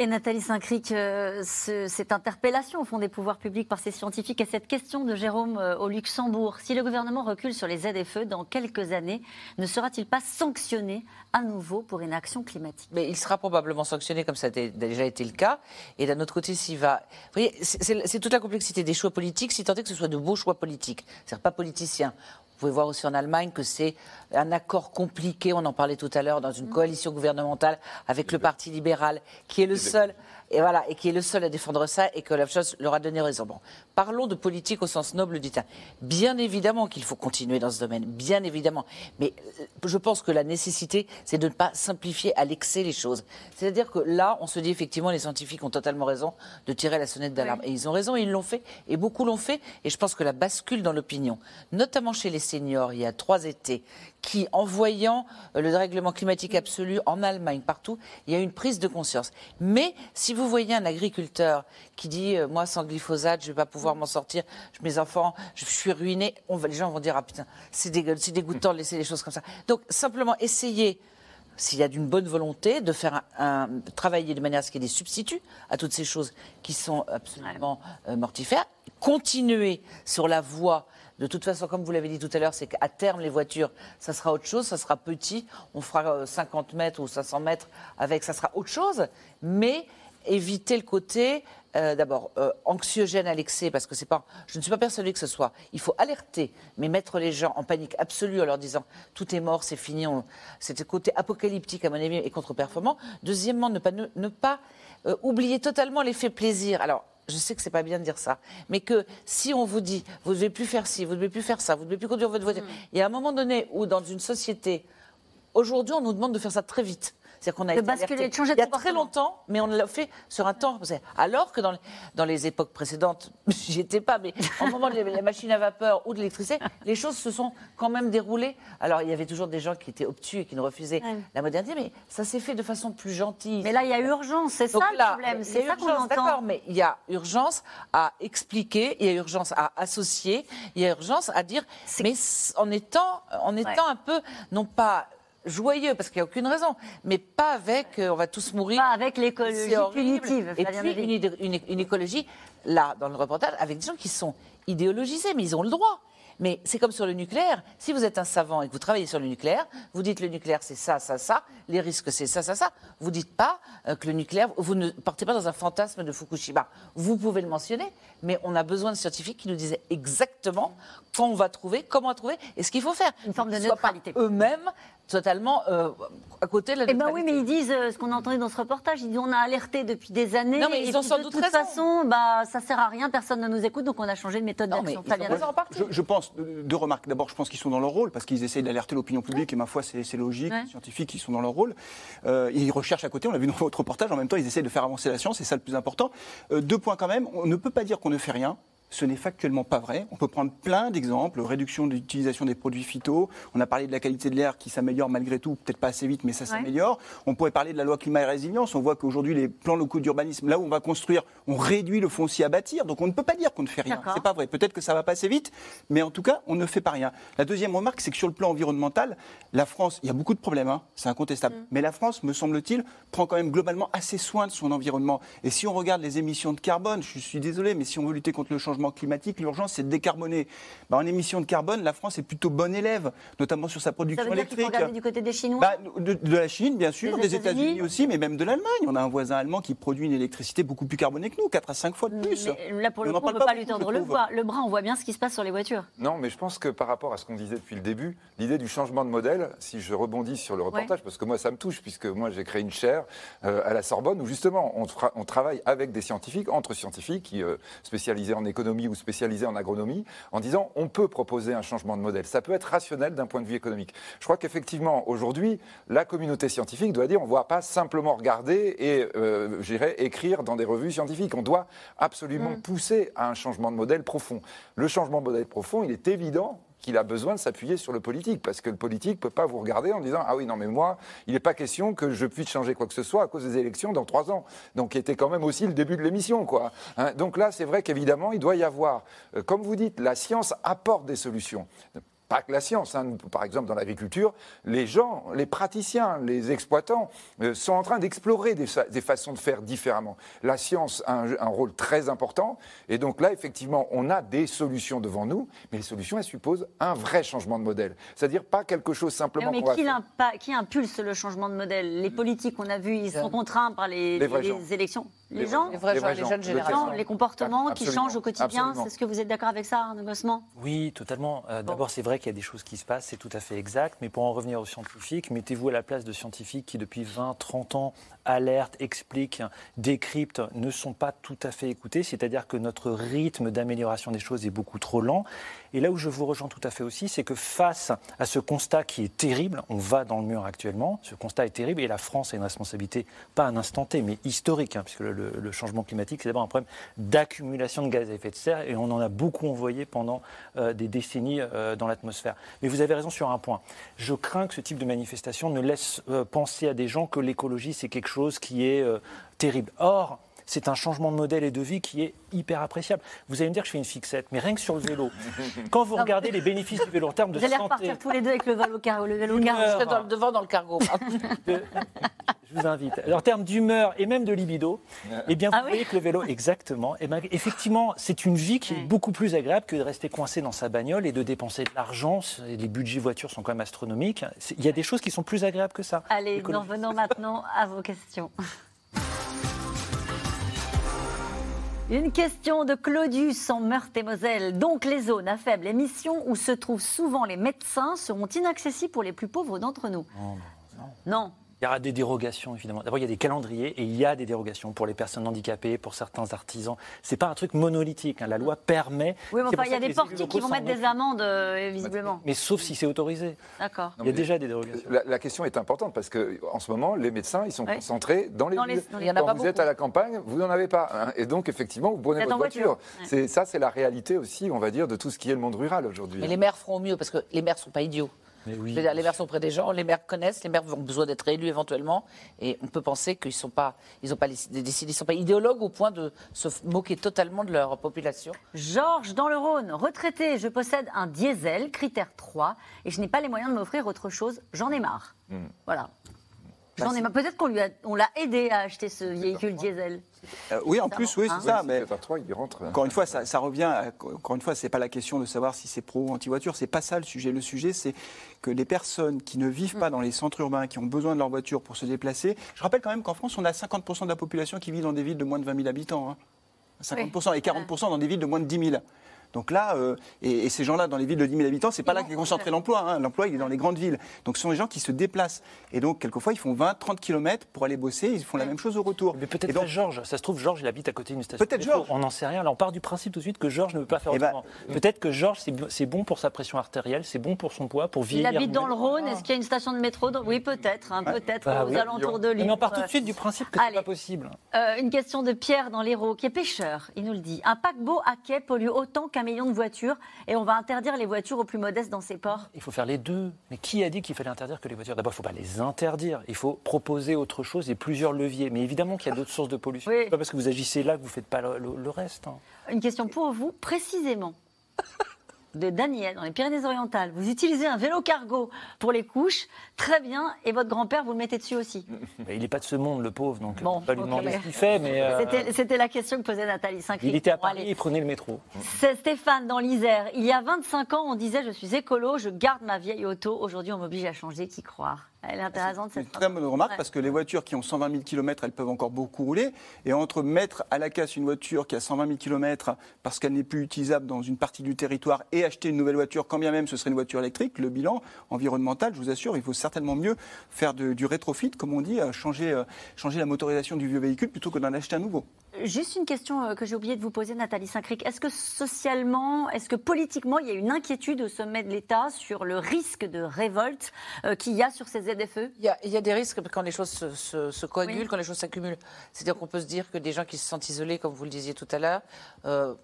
S1: Et Nathalie Saint-Cric, euh, ce, cette interpellation au fond des pouvoirs publics par ces scientifiques et cette question de Jérôme euh, au Luxembourg, si le gouvernement recule sur les ZFE dans quelques années, ne sera-t-il pas sanctionné à nouveau pour inaction climatique?
S2: Mais il sera probablement sanctionné comme ça a déjà été le cas. Et d'un autre côté, s'il va... Vous voyez, c'est toute la complexité des choix politiques, si tant est que ce soit de beaux choix politiques, c'est-à-dire pas politiciens. Vous pouvez voir aussi en Allemagne que c'est un accord compliqué, on en parlait tout à l'heure, dans une coalition gouvernementale avec le Parti libéral, qui est le seul et voilà, et qui est le seul à défendre ça, et que la chose leur a donné raison. Bon, parlons de politique au sens noble du terme. Bien évidemment qu'il faut continuer dans ce domaine, bien évidemment. Mais euh, je pense que la nécessité, c'est de ne pas simplifier à l'excès les choses. C'est-à-dire que là, on se dit effectivement, les scientifiques ont totalement raison de tirer la sonnette d'alarme. Et ils ont raison, et ils l'ont fait, et beaucoup l'ont fait. Et je pense que la bascule dans l'opinion, notamment chez les seniors, il y a trois étés, qui, en voyant euh, le dérèglement climatique absolu en Allemagne, partout, il y a une prise de conscience. Mais si vous voyez un agriculteur qui dit euh, Moi, sans glyphosate, je ne vais pas pouvoir m'en sortir, mes enfants, je suis ruiné, on va, les gens vont dire Ah putain, c'est dégoûtant de laisser les choses comme ça. Donc, simplement, essayez s'il y a d'une bonne volonté, de faire un, travailler de manière à ce qu'il y ait des substituts à toutes ces choses qui sont absolument euh, mortifères, continuer sur la voie de toute façon, comme vous l'avez dit tout à l'heure, c'est qu'à terme, les voitures, ça sera autre chose, ça sera petit. On fera 50 mètres ou 500 mètres avec, ça sera autre chose. Mais éviter le côté euh, d'abord euh, anxiogène à l'excès parce que c'est pas je ne suis pas persuadée que ce soit il faut alerter mais mettre les gens en panique absolue en leur disant tout est mort c'est fini c'est côté apocalyptique à mon avis et contre-performant deuxièmement ne pas euh, oublier totalement l'effet plaisir alors je sais que c'est pas bien de dire ça, mais que si on vous dit, vous ne devez plus faire ci, vous ne devez plus faire ça, vous ne devez plus conduire votre voiture, il y a un moment donné où dans une société, aujourd'hui, on nous demande de faire ça très vite. C'est-à-dire qu'on a été basculer, de changer Il y a très longtemps, mais on l'a fait sur un temps. Alors que dans les, dans les époques précédentes, (laughs) j'y étais pas, mais au moment avait la machine à vapeur ou de l'électricité, les choses se sont quand même déroulées. Alors il y avait toujours des gens qui étaient obtus et qui ne refusaient la modernité, mais ça s'est fait de façon plus gentille.
S1: Mais là, il y a urgence, c'est ça le problème. C'est ça qu'on entend.
S2: D'accord, mais il y a urgence à expliquer, il y a urgence à associer, il y a urgence à dire, mais en étant, en étant un peu, non pas joyeux parce qu'il n'y a aucune raison, mais pas avec euh, on va tous mourir.
S1: Pas avec l'écologie punitive.
S2: Et puis une, une, écologie, là, dans le reportage, avec des gens qui sont idéologisés, mais ils ont le droit. Mais c'est comme sur le nucléaire. Si vous êtes un savant et que vous travaillez sur le nucléaire, vous dites le nucléaire c'est ça, ça, ça, les risques c'est ça, ça, ça. Vous dites pas euh, que le nucléaire, vous ne partez pas dans un fantasme de Fukushima. Vous pouvez le mentionner, mais on a besoin de scientifiques qui nous disent exactement quand on va trouver, comment trouver et ce qu'il faut faire.
S1: Une forme de neutralité.
S2: Eux-mêmes totalement euh, à côté de la
S1: Eh bien oui, mais ils disent euh, ce qu'on a entendu dans ce reportage. Ils disent on a alerté depuis des années.
S2: Non, mais ils ont sans
S1: de
S2: doute
S1: toute façon, bah, ça sert à rien, personne ne nous écoute, donc on a changé de méthode d'action.
S4: Je, je, pense, deux remarques. D'abord, je pense qu'ils sont dans leur rôle, parce qu'ils essayent d'alerter l'opinion publique, et ma foi, c'est logique. Les scientifiques, ils sont dans leur rôle. Euh, ils recherchent à côté, on l'a vu dans votre reportage, en même temps, ils essayent de faire avancer la science, c'est ça le plus important. deux points quand même. On ne peut pas dire qu'on ne fait rien. Ce n'est factuellement pas vrai. On peut prendre plein d'exemples. Réduction de l'utilisation des produits phyto. On a parlé de la qualité de l'air qui s'améliore malgré tout, peut-être pas assez vite, mais ça s'améliore. On pourrait parler de la loi climat et résilience. On voit qu'aujourd'hui, les plans locaux d'urbanisme, là où on va construire, on réduit le foncier à bâtir. Donc on ne peut pas dire qu'on ne fait rien. C'est pas vrai. Peut-être que ça va pas assez vite, mais en tout cas, on ne fait pas rien. La deuxième remarque, c'est que sur le plan environnemental, la France, il y a beaucoup de problèmes, hein, c'est incontestable. Mm. Mais la France, me semble-t-il, prend quand même globalement assez soin de son environnement. Et si on regarde les émissions de carbone, je suis désolé, mais si on veut lutter contre le changement climatique, l'urgence c'est de décarboner. Bah, en émissions de carbone, la France est plutôt bonne élève, notamment sur sa production
S1: ça veut dire
S4: électrique.
S1: Regarder du côté des Chinois?
S4: Bah, de, la Chine, bien sûr, des, États-Unis aussi, mais même de l'Allemagne. On a un voisin allemand qui produit une électricité beaucoup plus carbonée que nous, 4 à 5 fois de plus.
S1: là, pour le coup, on ne peut pas, lui tendre le, bras. le bras. On voit bien ce qui se passe sur les voitures.
S5: Non, mais je pense que par rapport à ce qu'on disait depuis le début, l'idée du changement de modèle, si je rebondis sur le reportage, parce que moi, ça me touche, puisque moi, j'ai créé une chaire euh, à la Sorbonne où justement, on, on, travaille avec des scientifiques, entre scientifiques, qui, euh, spécialisés en économie agronomie ou spécialisés en agronomie, en disant on peut proposer un changement de modèle. Ça peut être rationnel d'un point de vue économique. Je crois qu'effectivement, aujourd'hui, la communauté scientifique doit dire on ne va pas simplement regarder et, euh, écrire dans des revues scientifiques. On doit absolument
S1: Mm.
S5: pousser à un changement de modèle profond. Le changement de modèle profond, il est évident qu'il a besoin de s'appuyer sur le politique, parce que le politique ne peut pas vous regarder en disant Ah oui, non, mais moi, il n'est pas question que je puisse changer quoi que ce soit à cause des élections dans trois ans. Donc, qui était quand même aussi le début de l'émission, quoi. Hein, donc là, c'est vrai qu'évidemment, il doit y avoir, euh, comme vous dites, la science apporte des solutions pas que la science. hein. Par exemple, dans l'agriculture, les gens, les praticiens, les exploitants euh, sont en train d'explorer des, fa- des façons de faire différemment. La science a un, un rôle très important. Et donc là, effectivement, on a des solutions devant nous, mais les solutions, elles supposent un vrai changement de modèle. C'est-à-dire pas quelque chose simplement
S1: Mais
S5: va
S1: qui, impulse le changement de modèle? Les politiques, on a vu, ils sont contraints par les, élections. Les,
S5: Les
S1: gens
S5: vrais- Les vrais les gens, gens, les jeunes
S1: comportements qui changent au quotidien.
S3: absolument.
S1: C'est ce que vous êtes d'accord avec ça, Arnaud Gossement?
S3: Oui, totalement. Euh, D'abord, c'est vrai qu'il y a des choses qui se passent, c'est tout à fait exact. Mais pour en revenir aux scientifiques, mettez-vous à la place de scientifiques qui, depuis 20, 30 ans, alertent, expliquent, décryptent, ne sont pas tout à fait écoutés. C'est-à-dire que notre rythme d'amélioration des choses est beaucoup trop lent. Et là où je vous rejoins tout à fait aussi, c'est que face à ce constat qui est terrible, on va dans le mur actuellement, ce constat est terrible et la France a une responsabilité, pas un instant T, mais historique, hein, puisque le, changement climatique, c'est d'abord un problème d'accumulation de gaz à effet de serre et on en a beaucoup envoyé pendant euh, des décennies euh, dans l'atmosphère. Mais vous avez raison sur un point. Je crains que ce type de manifestation ne laisse euh, penser à des gens que l'écologie, c'est quelque chose qui est terrible. Or, c'est un changement de modèle et de vie qui est hyper appréciable. Vous allez me dire que je fais une fixette, mais rien que sur le vélo. (laughs) Quand vous regardez les bénéfices du vélo en termes de
S1: Vous allez
S3: santé,
S1: repartir tous les deux avec le vélo cargo. Le vélo cargo.
S2: Je serai dans le devant dans le cargo. (laughs)
S3: je vous invite. Alors, en termes d'humeur et même de libido, eh bien, vous
S1: Ah oui
S3: voyez que le vélo, exactement, eh ben, effectivement, c'est une vie qui est beaucoup plus agréable que de rester coincé dans sa bagnole et de dépenser de l'argent. Les budgets voitures sont quand même astronomiques. Il y a des choses qui sont plus agréables que ça.
S1: Allez, nous revenons maintenant à vos questions. Une question de Claudius en Meurthe-et-Moselle. Donc, les zones à faible émission où se trouvent souvent les médecins seront inaccessibles pour les plus pauvres d'entre nous Non.
S3: Il y aura des dérogations, évidemment. D'abord, il y a des calendriers et il y a des dérogations pour les personnes handicapées, pour certains artisans. C'est pas un truc monolithique. hein. La loi permet.
S1: Oui, mais enfin, il y a des portiques qui vont mettre des amendes, euh, visiblement.
S3: Mais sauf si c'est autorisé.
S1: D'accord.
S3: Il y a déjà des dérogations.
S5: La, la question est importante parce que en ce moment, les médecins, ils sont
S1: Oui.
S5: concentrés dans les
S1: Dans les-
S5: villes.
S1: dans les- Il y en a
S5: Quand
S1: pas
S5: vous êtes à la campagne, vous n'en avez pas. hein. Et donc, effectivement, vous prenez
S1: Vous êtes
S5: votre
S1: en
S5: voiture.
S1: voiture. Ouais.
S5: Ça, c'est la réalité aussi, on va dire, de tout ce qui est le monde rural aujourd'hui.
S2: Mais les maires feront mieux parce que les maires ne sont pas idiots.
S3: Mais oui.
S2: Je veux dire, les maires sont près des gens, les maires connaissent, les maires ont besoin d'être élus éventuellement, et on peut penser qu'ils sont pas, ils ont pas ils sont pas idéologues au point de se moquer totalement de leur population.
S1: Georges, dans le Rhône, retraité, je possède un diesel, critère 3, et je n'ai pas les moyens de m'offrir autre chose, j'en ai marre.
S5: Hmm.
S1: Voilà. J'en ai marre. Peut-être qu'on lui a, on l'a aidé à acheter ce véhicule diesel.
S4: Euh, oui, en plus, oui,
S1: hein.
S4: c'est ça.
S5: Oui,
S4: Mais
S5: c'est 3, il rentre.
S4: encore une fois, ça, ça revient. à- encore une fois, c'est pas la question de savoir si c'est pro ou anti-voiture. C'est pas ça le sujet. Le sujet, c'est que les personnes qui ne vivent
S1: Mm.
S4: pas dans les centres urbains, qui ont besoin de leur voiture pour se déplacer. Je rappelle quand même qu'en France, on a 50% de la population qui vit dans des villes de moins de 20 000 habitants. hein. 50% et 40% dans des villes de moins de 10 000. Donc là, euh, et, et ces gens-là, dans les villes de 10 000 habitants, c'est pas là qu'est concentré l'emploi. hein. L'emploi, il est dans les grandes villes. Donc ce sont des gens qui se déplacent. Et donc, quelquefois, ils font 20, 30 km pour aller bosser. Ils font la même chose au retour.
S3: Mais peut-être
S4: Et donc-
S3: Georges. Ça se trouve, Georges, il habite à côté d'une station.
S4: Peut-être
S3: de métro.
S4: Georges.
S3: On n'en sait rien. Là, on part du principe tout de suite que Georges ne veut pas faire
S4: Eh ben,
S3: autrement. Peut-être que Georges, c'est bon pour sa pression artérielle, c'est bon pour son poids, pour
S1: Il
S3: vieillir.
S1: habite dans le. Rhône, est-ce qu'il y a une station de métro dans- Oui, peut-être, hein, peut-être
S3: Bah
S1: aux
S3: oui.
S1: alentours de
S3: Mais
S1: Lyon.
S3: on part tout de suite du principe que c'est
S1: Allez.
S3: pas possible.
S1: Euh, une question de Pierre dans l'Hérault, qui est pêcheur. Il nous le dit. Un paquebot à quai pollue autant qu'un million de voitures et on va interdire les voitures aux plus modestes dans ces ports.
S3: Il faut faire les deux. Mais qui a dit qu'il fallait interdire que les voitures? D'abord, il ne faut pas les interdire. Il faut proposer autre chose et plusieurs leviers. Mais évidemment qu'il y a d'autres sources de pollution.
S1: Oui.
S3: Pas parce que vous agissez là que vous ne faites pas le, le- le reste. hein.
S1: Une question pour vous, précisément. (laughs) De Daniel, dans les Pyrénées-Orientales. Vous utilisez un vélo cargo pour les couches, très bien, et votre grand-père, vous le mettez dessus aussi. (laughs)
S3: Mais il n'est pas de ce monde, le pauvre, donc
S1: Bon,
S3: on va pas lui demander ce qu'il fait. Mais euh,
S1: C'était- C'était la question que posait Nathalie saint
S3: il était à Paris, il prenait le métro.
S1: C'est Stéphane dans l'Isère. Il y a 25 ans, on disait je suis écolo, je garde ma vieille auto. Aujourd'hui, on m'oblige à changer. Qui croire? Elle est intéressante
S4: C'est
S1: cette
S4: une très bonne remarque
S1: Ouais.
S4: parce que les voitures qui ont 120 000 km, elles peuvent encore beaucoup rouler. Et entre mettre à la casse une voiture qui a 120 000 km parce qu'elle n'est plus utilisable dans une partie du territoire et et acheter une nouvelle voiture, quand bien même ce serait une voiture électrique, le bilan environnemental, je vous assure, il faut certainement mieux faire du rétrofit, comme on dit, changer, changer la motorisation du vieux véhicule plutôt que d'en acheter un nouveau.
S1: Juste une question que j'ai oublié de vous poser, Nathalie Saint-Cric. Est-ce que socialement, est-ce que politiquement, il y a une inquiétude au sommet de l'État sur le risque de révolte qu'il y a sur ces ZFE
S2: il y, a, des risques quand les choses se, coagulent, quand les choses s'accumulent. C'est-à-dire qu'on peut se dire que des gens qui se sentent isolés, comme vous le disiez tout à l'heure, euh,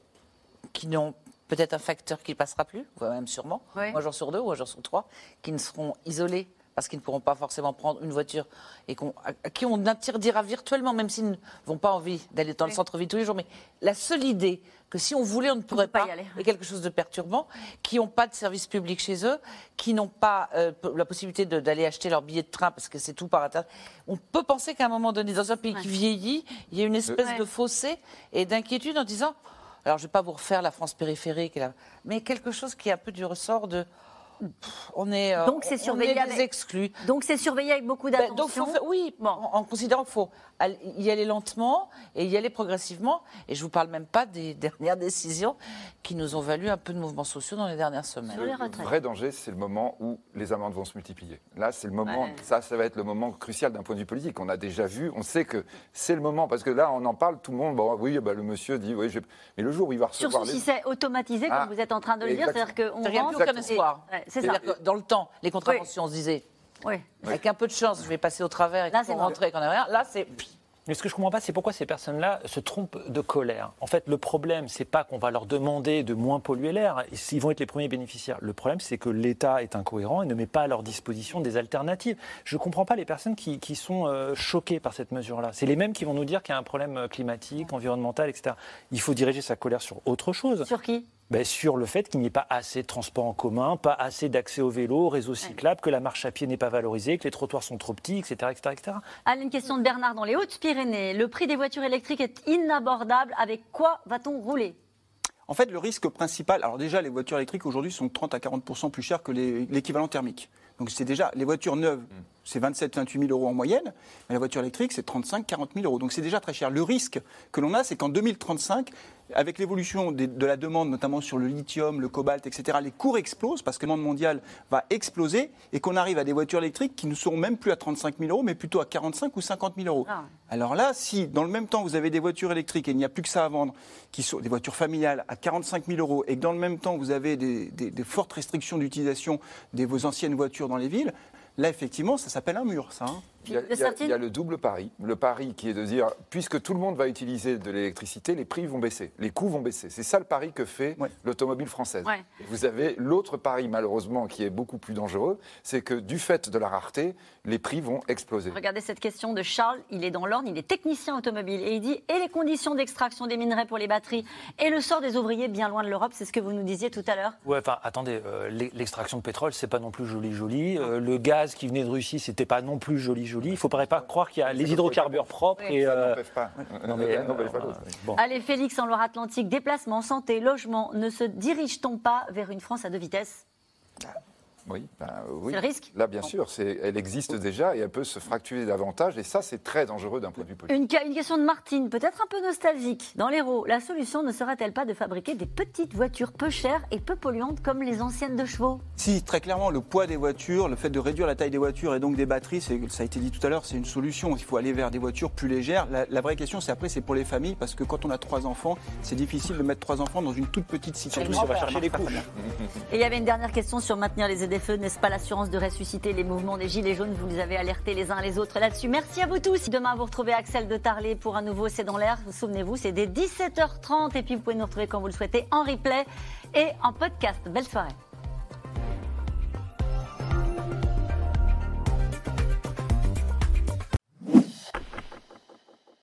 S2: qui n'ont peut-être un facteur qui ne passera plus, voire même sûrement, un jour sur deux ou un jour sur trois, qui ne seront isolés parce qu'ils ne pourront pas forcément prendre une voiture et à qui on interdira virtuellement, même s'ils ne vont pas envie d'aller dans le centre-ville tous les jours. Mais la seule idée que si on voulait, on ne pourrait pas, y aller. est quelque chose de perturbant, qui n'ont pas de service public chez eux, qui n'ont pas euh, la possibilité d'aller acheter leur billet de train parce que c'est tout par Internet. On peut penser qu'à un moment donné, dans un pays qui vieillit, il y a une espèce de fossé et d'inquiétude en disant, alors je ne vais pas vous refaire la France périphérique, mais quelque chose qui a un peu du ressort de on est,
S1: euh, donc c'est surveillé avec...
S2: exclus.
S1: Donc c'est surveillé avec beaucoup ben, d'attention.
S2: oui, en, considérant qu'il faut y aller lentement et y aller progressivement. Et je vous parle même pas des (laughs) dernières décisions qui nous ont valu un peu de mouvements sociaux dans les dernières semaines.
S5: Le, vrai danger, c'est le moment où les amendes vont se multiplier. Là, c'est le moment. Ça, ça va être le moment crucial d'un point de vue politique. On a déjà vu, on sait que c'est le moment parce que là, on en parle, tout le monde. Bon, oui, bah, le monsieur dit, oui, mais le jour où il va recevoir.
S1: Surtout si c'est automatisé, comme ah, vous êtes en train de le dire, c'est-à-dire qu'on
S2: rentre. Plus aucun espoir. C'est ça. dans le temps, les contraventions, on se disait. Oui. Avec un peu de chance, je vais passer au travers et qu'on rentrer, qu'on a rien. Là, c'est.
S3: Mais ce que je ne comprends pas, c'est pourquoi ces personnes-là se trompent de colère. En fait, le problème, c'est pas qu'on va leur demander de moins polluer l'air. Ils vont être les premiers bénéficiaires. Le problème, c'est que l'État est incohérent et ne met pas à leur disposition des alternatives. Je ne comprends pas les personnes qui, sont euh, choquées par cette mesure-là. C'est les mêmes qui vont nous dire qu'il y a un problème euh, climatique, environnemental, etc. Il faut diriger sa colère sur autre chose.
S1: Sur qui?
S3: Ben, sur le fait qu'il n'y ait pas assez de transports en commun, pas assez d'accès au vélo, au réseau cyclable, que la marche à pied n'est pas valorisée, que les trottoirs sont trop petits, etc. etc., etc.
S1: Allez, une question de Bernard dans les Hautes-Pyrénées. Le prix des voitures électriques est inabordable. Avec quoi va-t-on rouler?
S4: En fait, le risque principal, alors déjà, les voitures électriques aujourd'hui sont 30 à 40% plus chères que l'équivalent thermique. Donc c'est déjà, les voitures neuves, mm. c'est 27-28 000 euros en moyenne, mais la voiture électrique, c'est 35-40 000 euros. Donc c'est déjà très cher. Le risque que l'on a, c'est qu'en 2035, avec l'évolution de la demande, notamment sur le lithium, le cobalt, etc., les cours explosent parce que le monde mondial va exploser et qu'on arrive à des voitures électriques qui ne seront même plus à 35 000 euros, mais plutôt à 45 ou 50 000 euros. Ah. Alors là, si dans le même temps vous avez des voitures électriques et il n'y a plus que ça à vendre, qui sont des voitures familiales à 45 000 euros, et que dans le même temps vous avez des, des fortes restrictions d'utilisation de vos anciennes voitures dans les villes, là effectivement, ça s'appelle un mur, ça. Hein.
S5: Il y, a, le double pari. Le pari qui est de dire, puisque tout le monde va utiliser de l'électricité, les prix vont baisser, les coûts vont baisser. C'est ça le pari que fait l'automobile française. Vous avez l'autre pari, malheureusement, qui est beaucoup plus dangereux, c'est que du fait de la rareté, les prix vont exploser.
S1: Regardez cette question de Charles, il est dans l'ordre, il est technicien automobile et il dit et les conditions d'extraction des minerais pour les batteries et le sort des ouvriers bien loin de l'Europe, c'est ce que vous nous disiez tout à l'heure.
S3: Ouais, enfin attendez, euh, l'extraction de pétrole, c'est pas non plus joli joli. Euh, le gaz qui venait de Russie, c'était pas non plus joli joli. Il ne faut pas croire qu'il y a les hydrocarbures propres et.
S5: Euh, pas.
S1: Allez, Félix, en Loire-Atlantique, déplacement, santé, logement, ne se dirige-t-on pas vers une France à deux vitesses?
S5: Oui, ben, oui.
S1: C'est le risque
S5: Là, bien sûr, elle existe déjà et elle peut se fracturer davantage. Et ça, c'est très dangereux d'un point de vue politique.
S1: Une, une question de Martine, peut-être un peu nostalgique. Dans l'Hérault, la solution ne sera-t-elle pas de fabriquer des petites voitures peu chères et peu polluantes comme les anciennes de chevaux?
S4: Si, très clairement, le poids des voitures, le fait de réduire la taille des voitures et donc des batteries, ça a été dit tout à l'heure, c'est une solution. Il faut aller vers des voitures plus légères. La, vraie question, c'est après, c'est pour les familles, parce que quand on a trois enfants, c'est difficile de mettre trois enfants dans une toute petite situation.
S3: on va chercher les couches.
S1: Et il y avait une dernière question sur maintenir les ZFE, n'est-ce pas l'assurance de ressusciter les mouvements des Gilets jaunes? Vous nous avez alertés les uns les autres là-dessus. Merci à vous tous. Demain, vous retrouvez Axel de Tarlet pour un nouveau C'est dans l'air. Souvenez-vous, c'est dès 17h30. Et puis, vous pouvez nous retrouver quand vous le souhaitez en replay et en podcast. Belle soirée.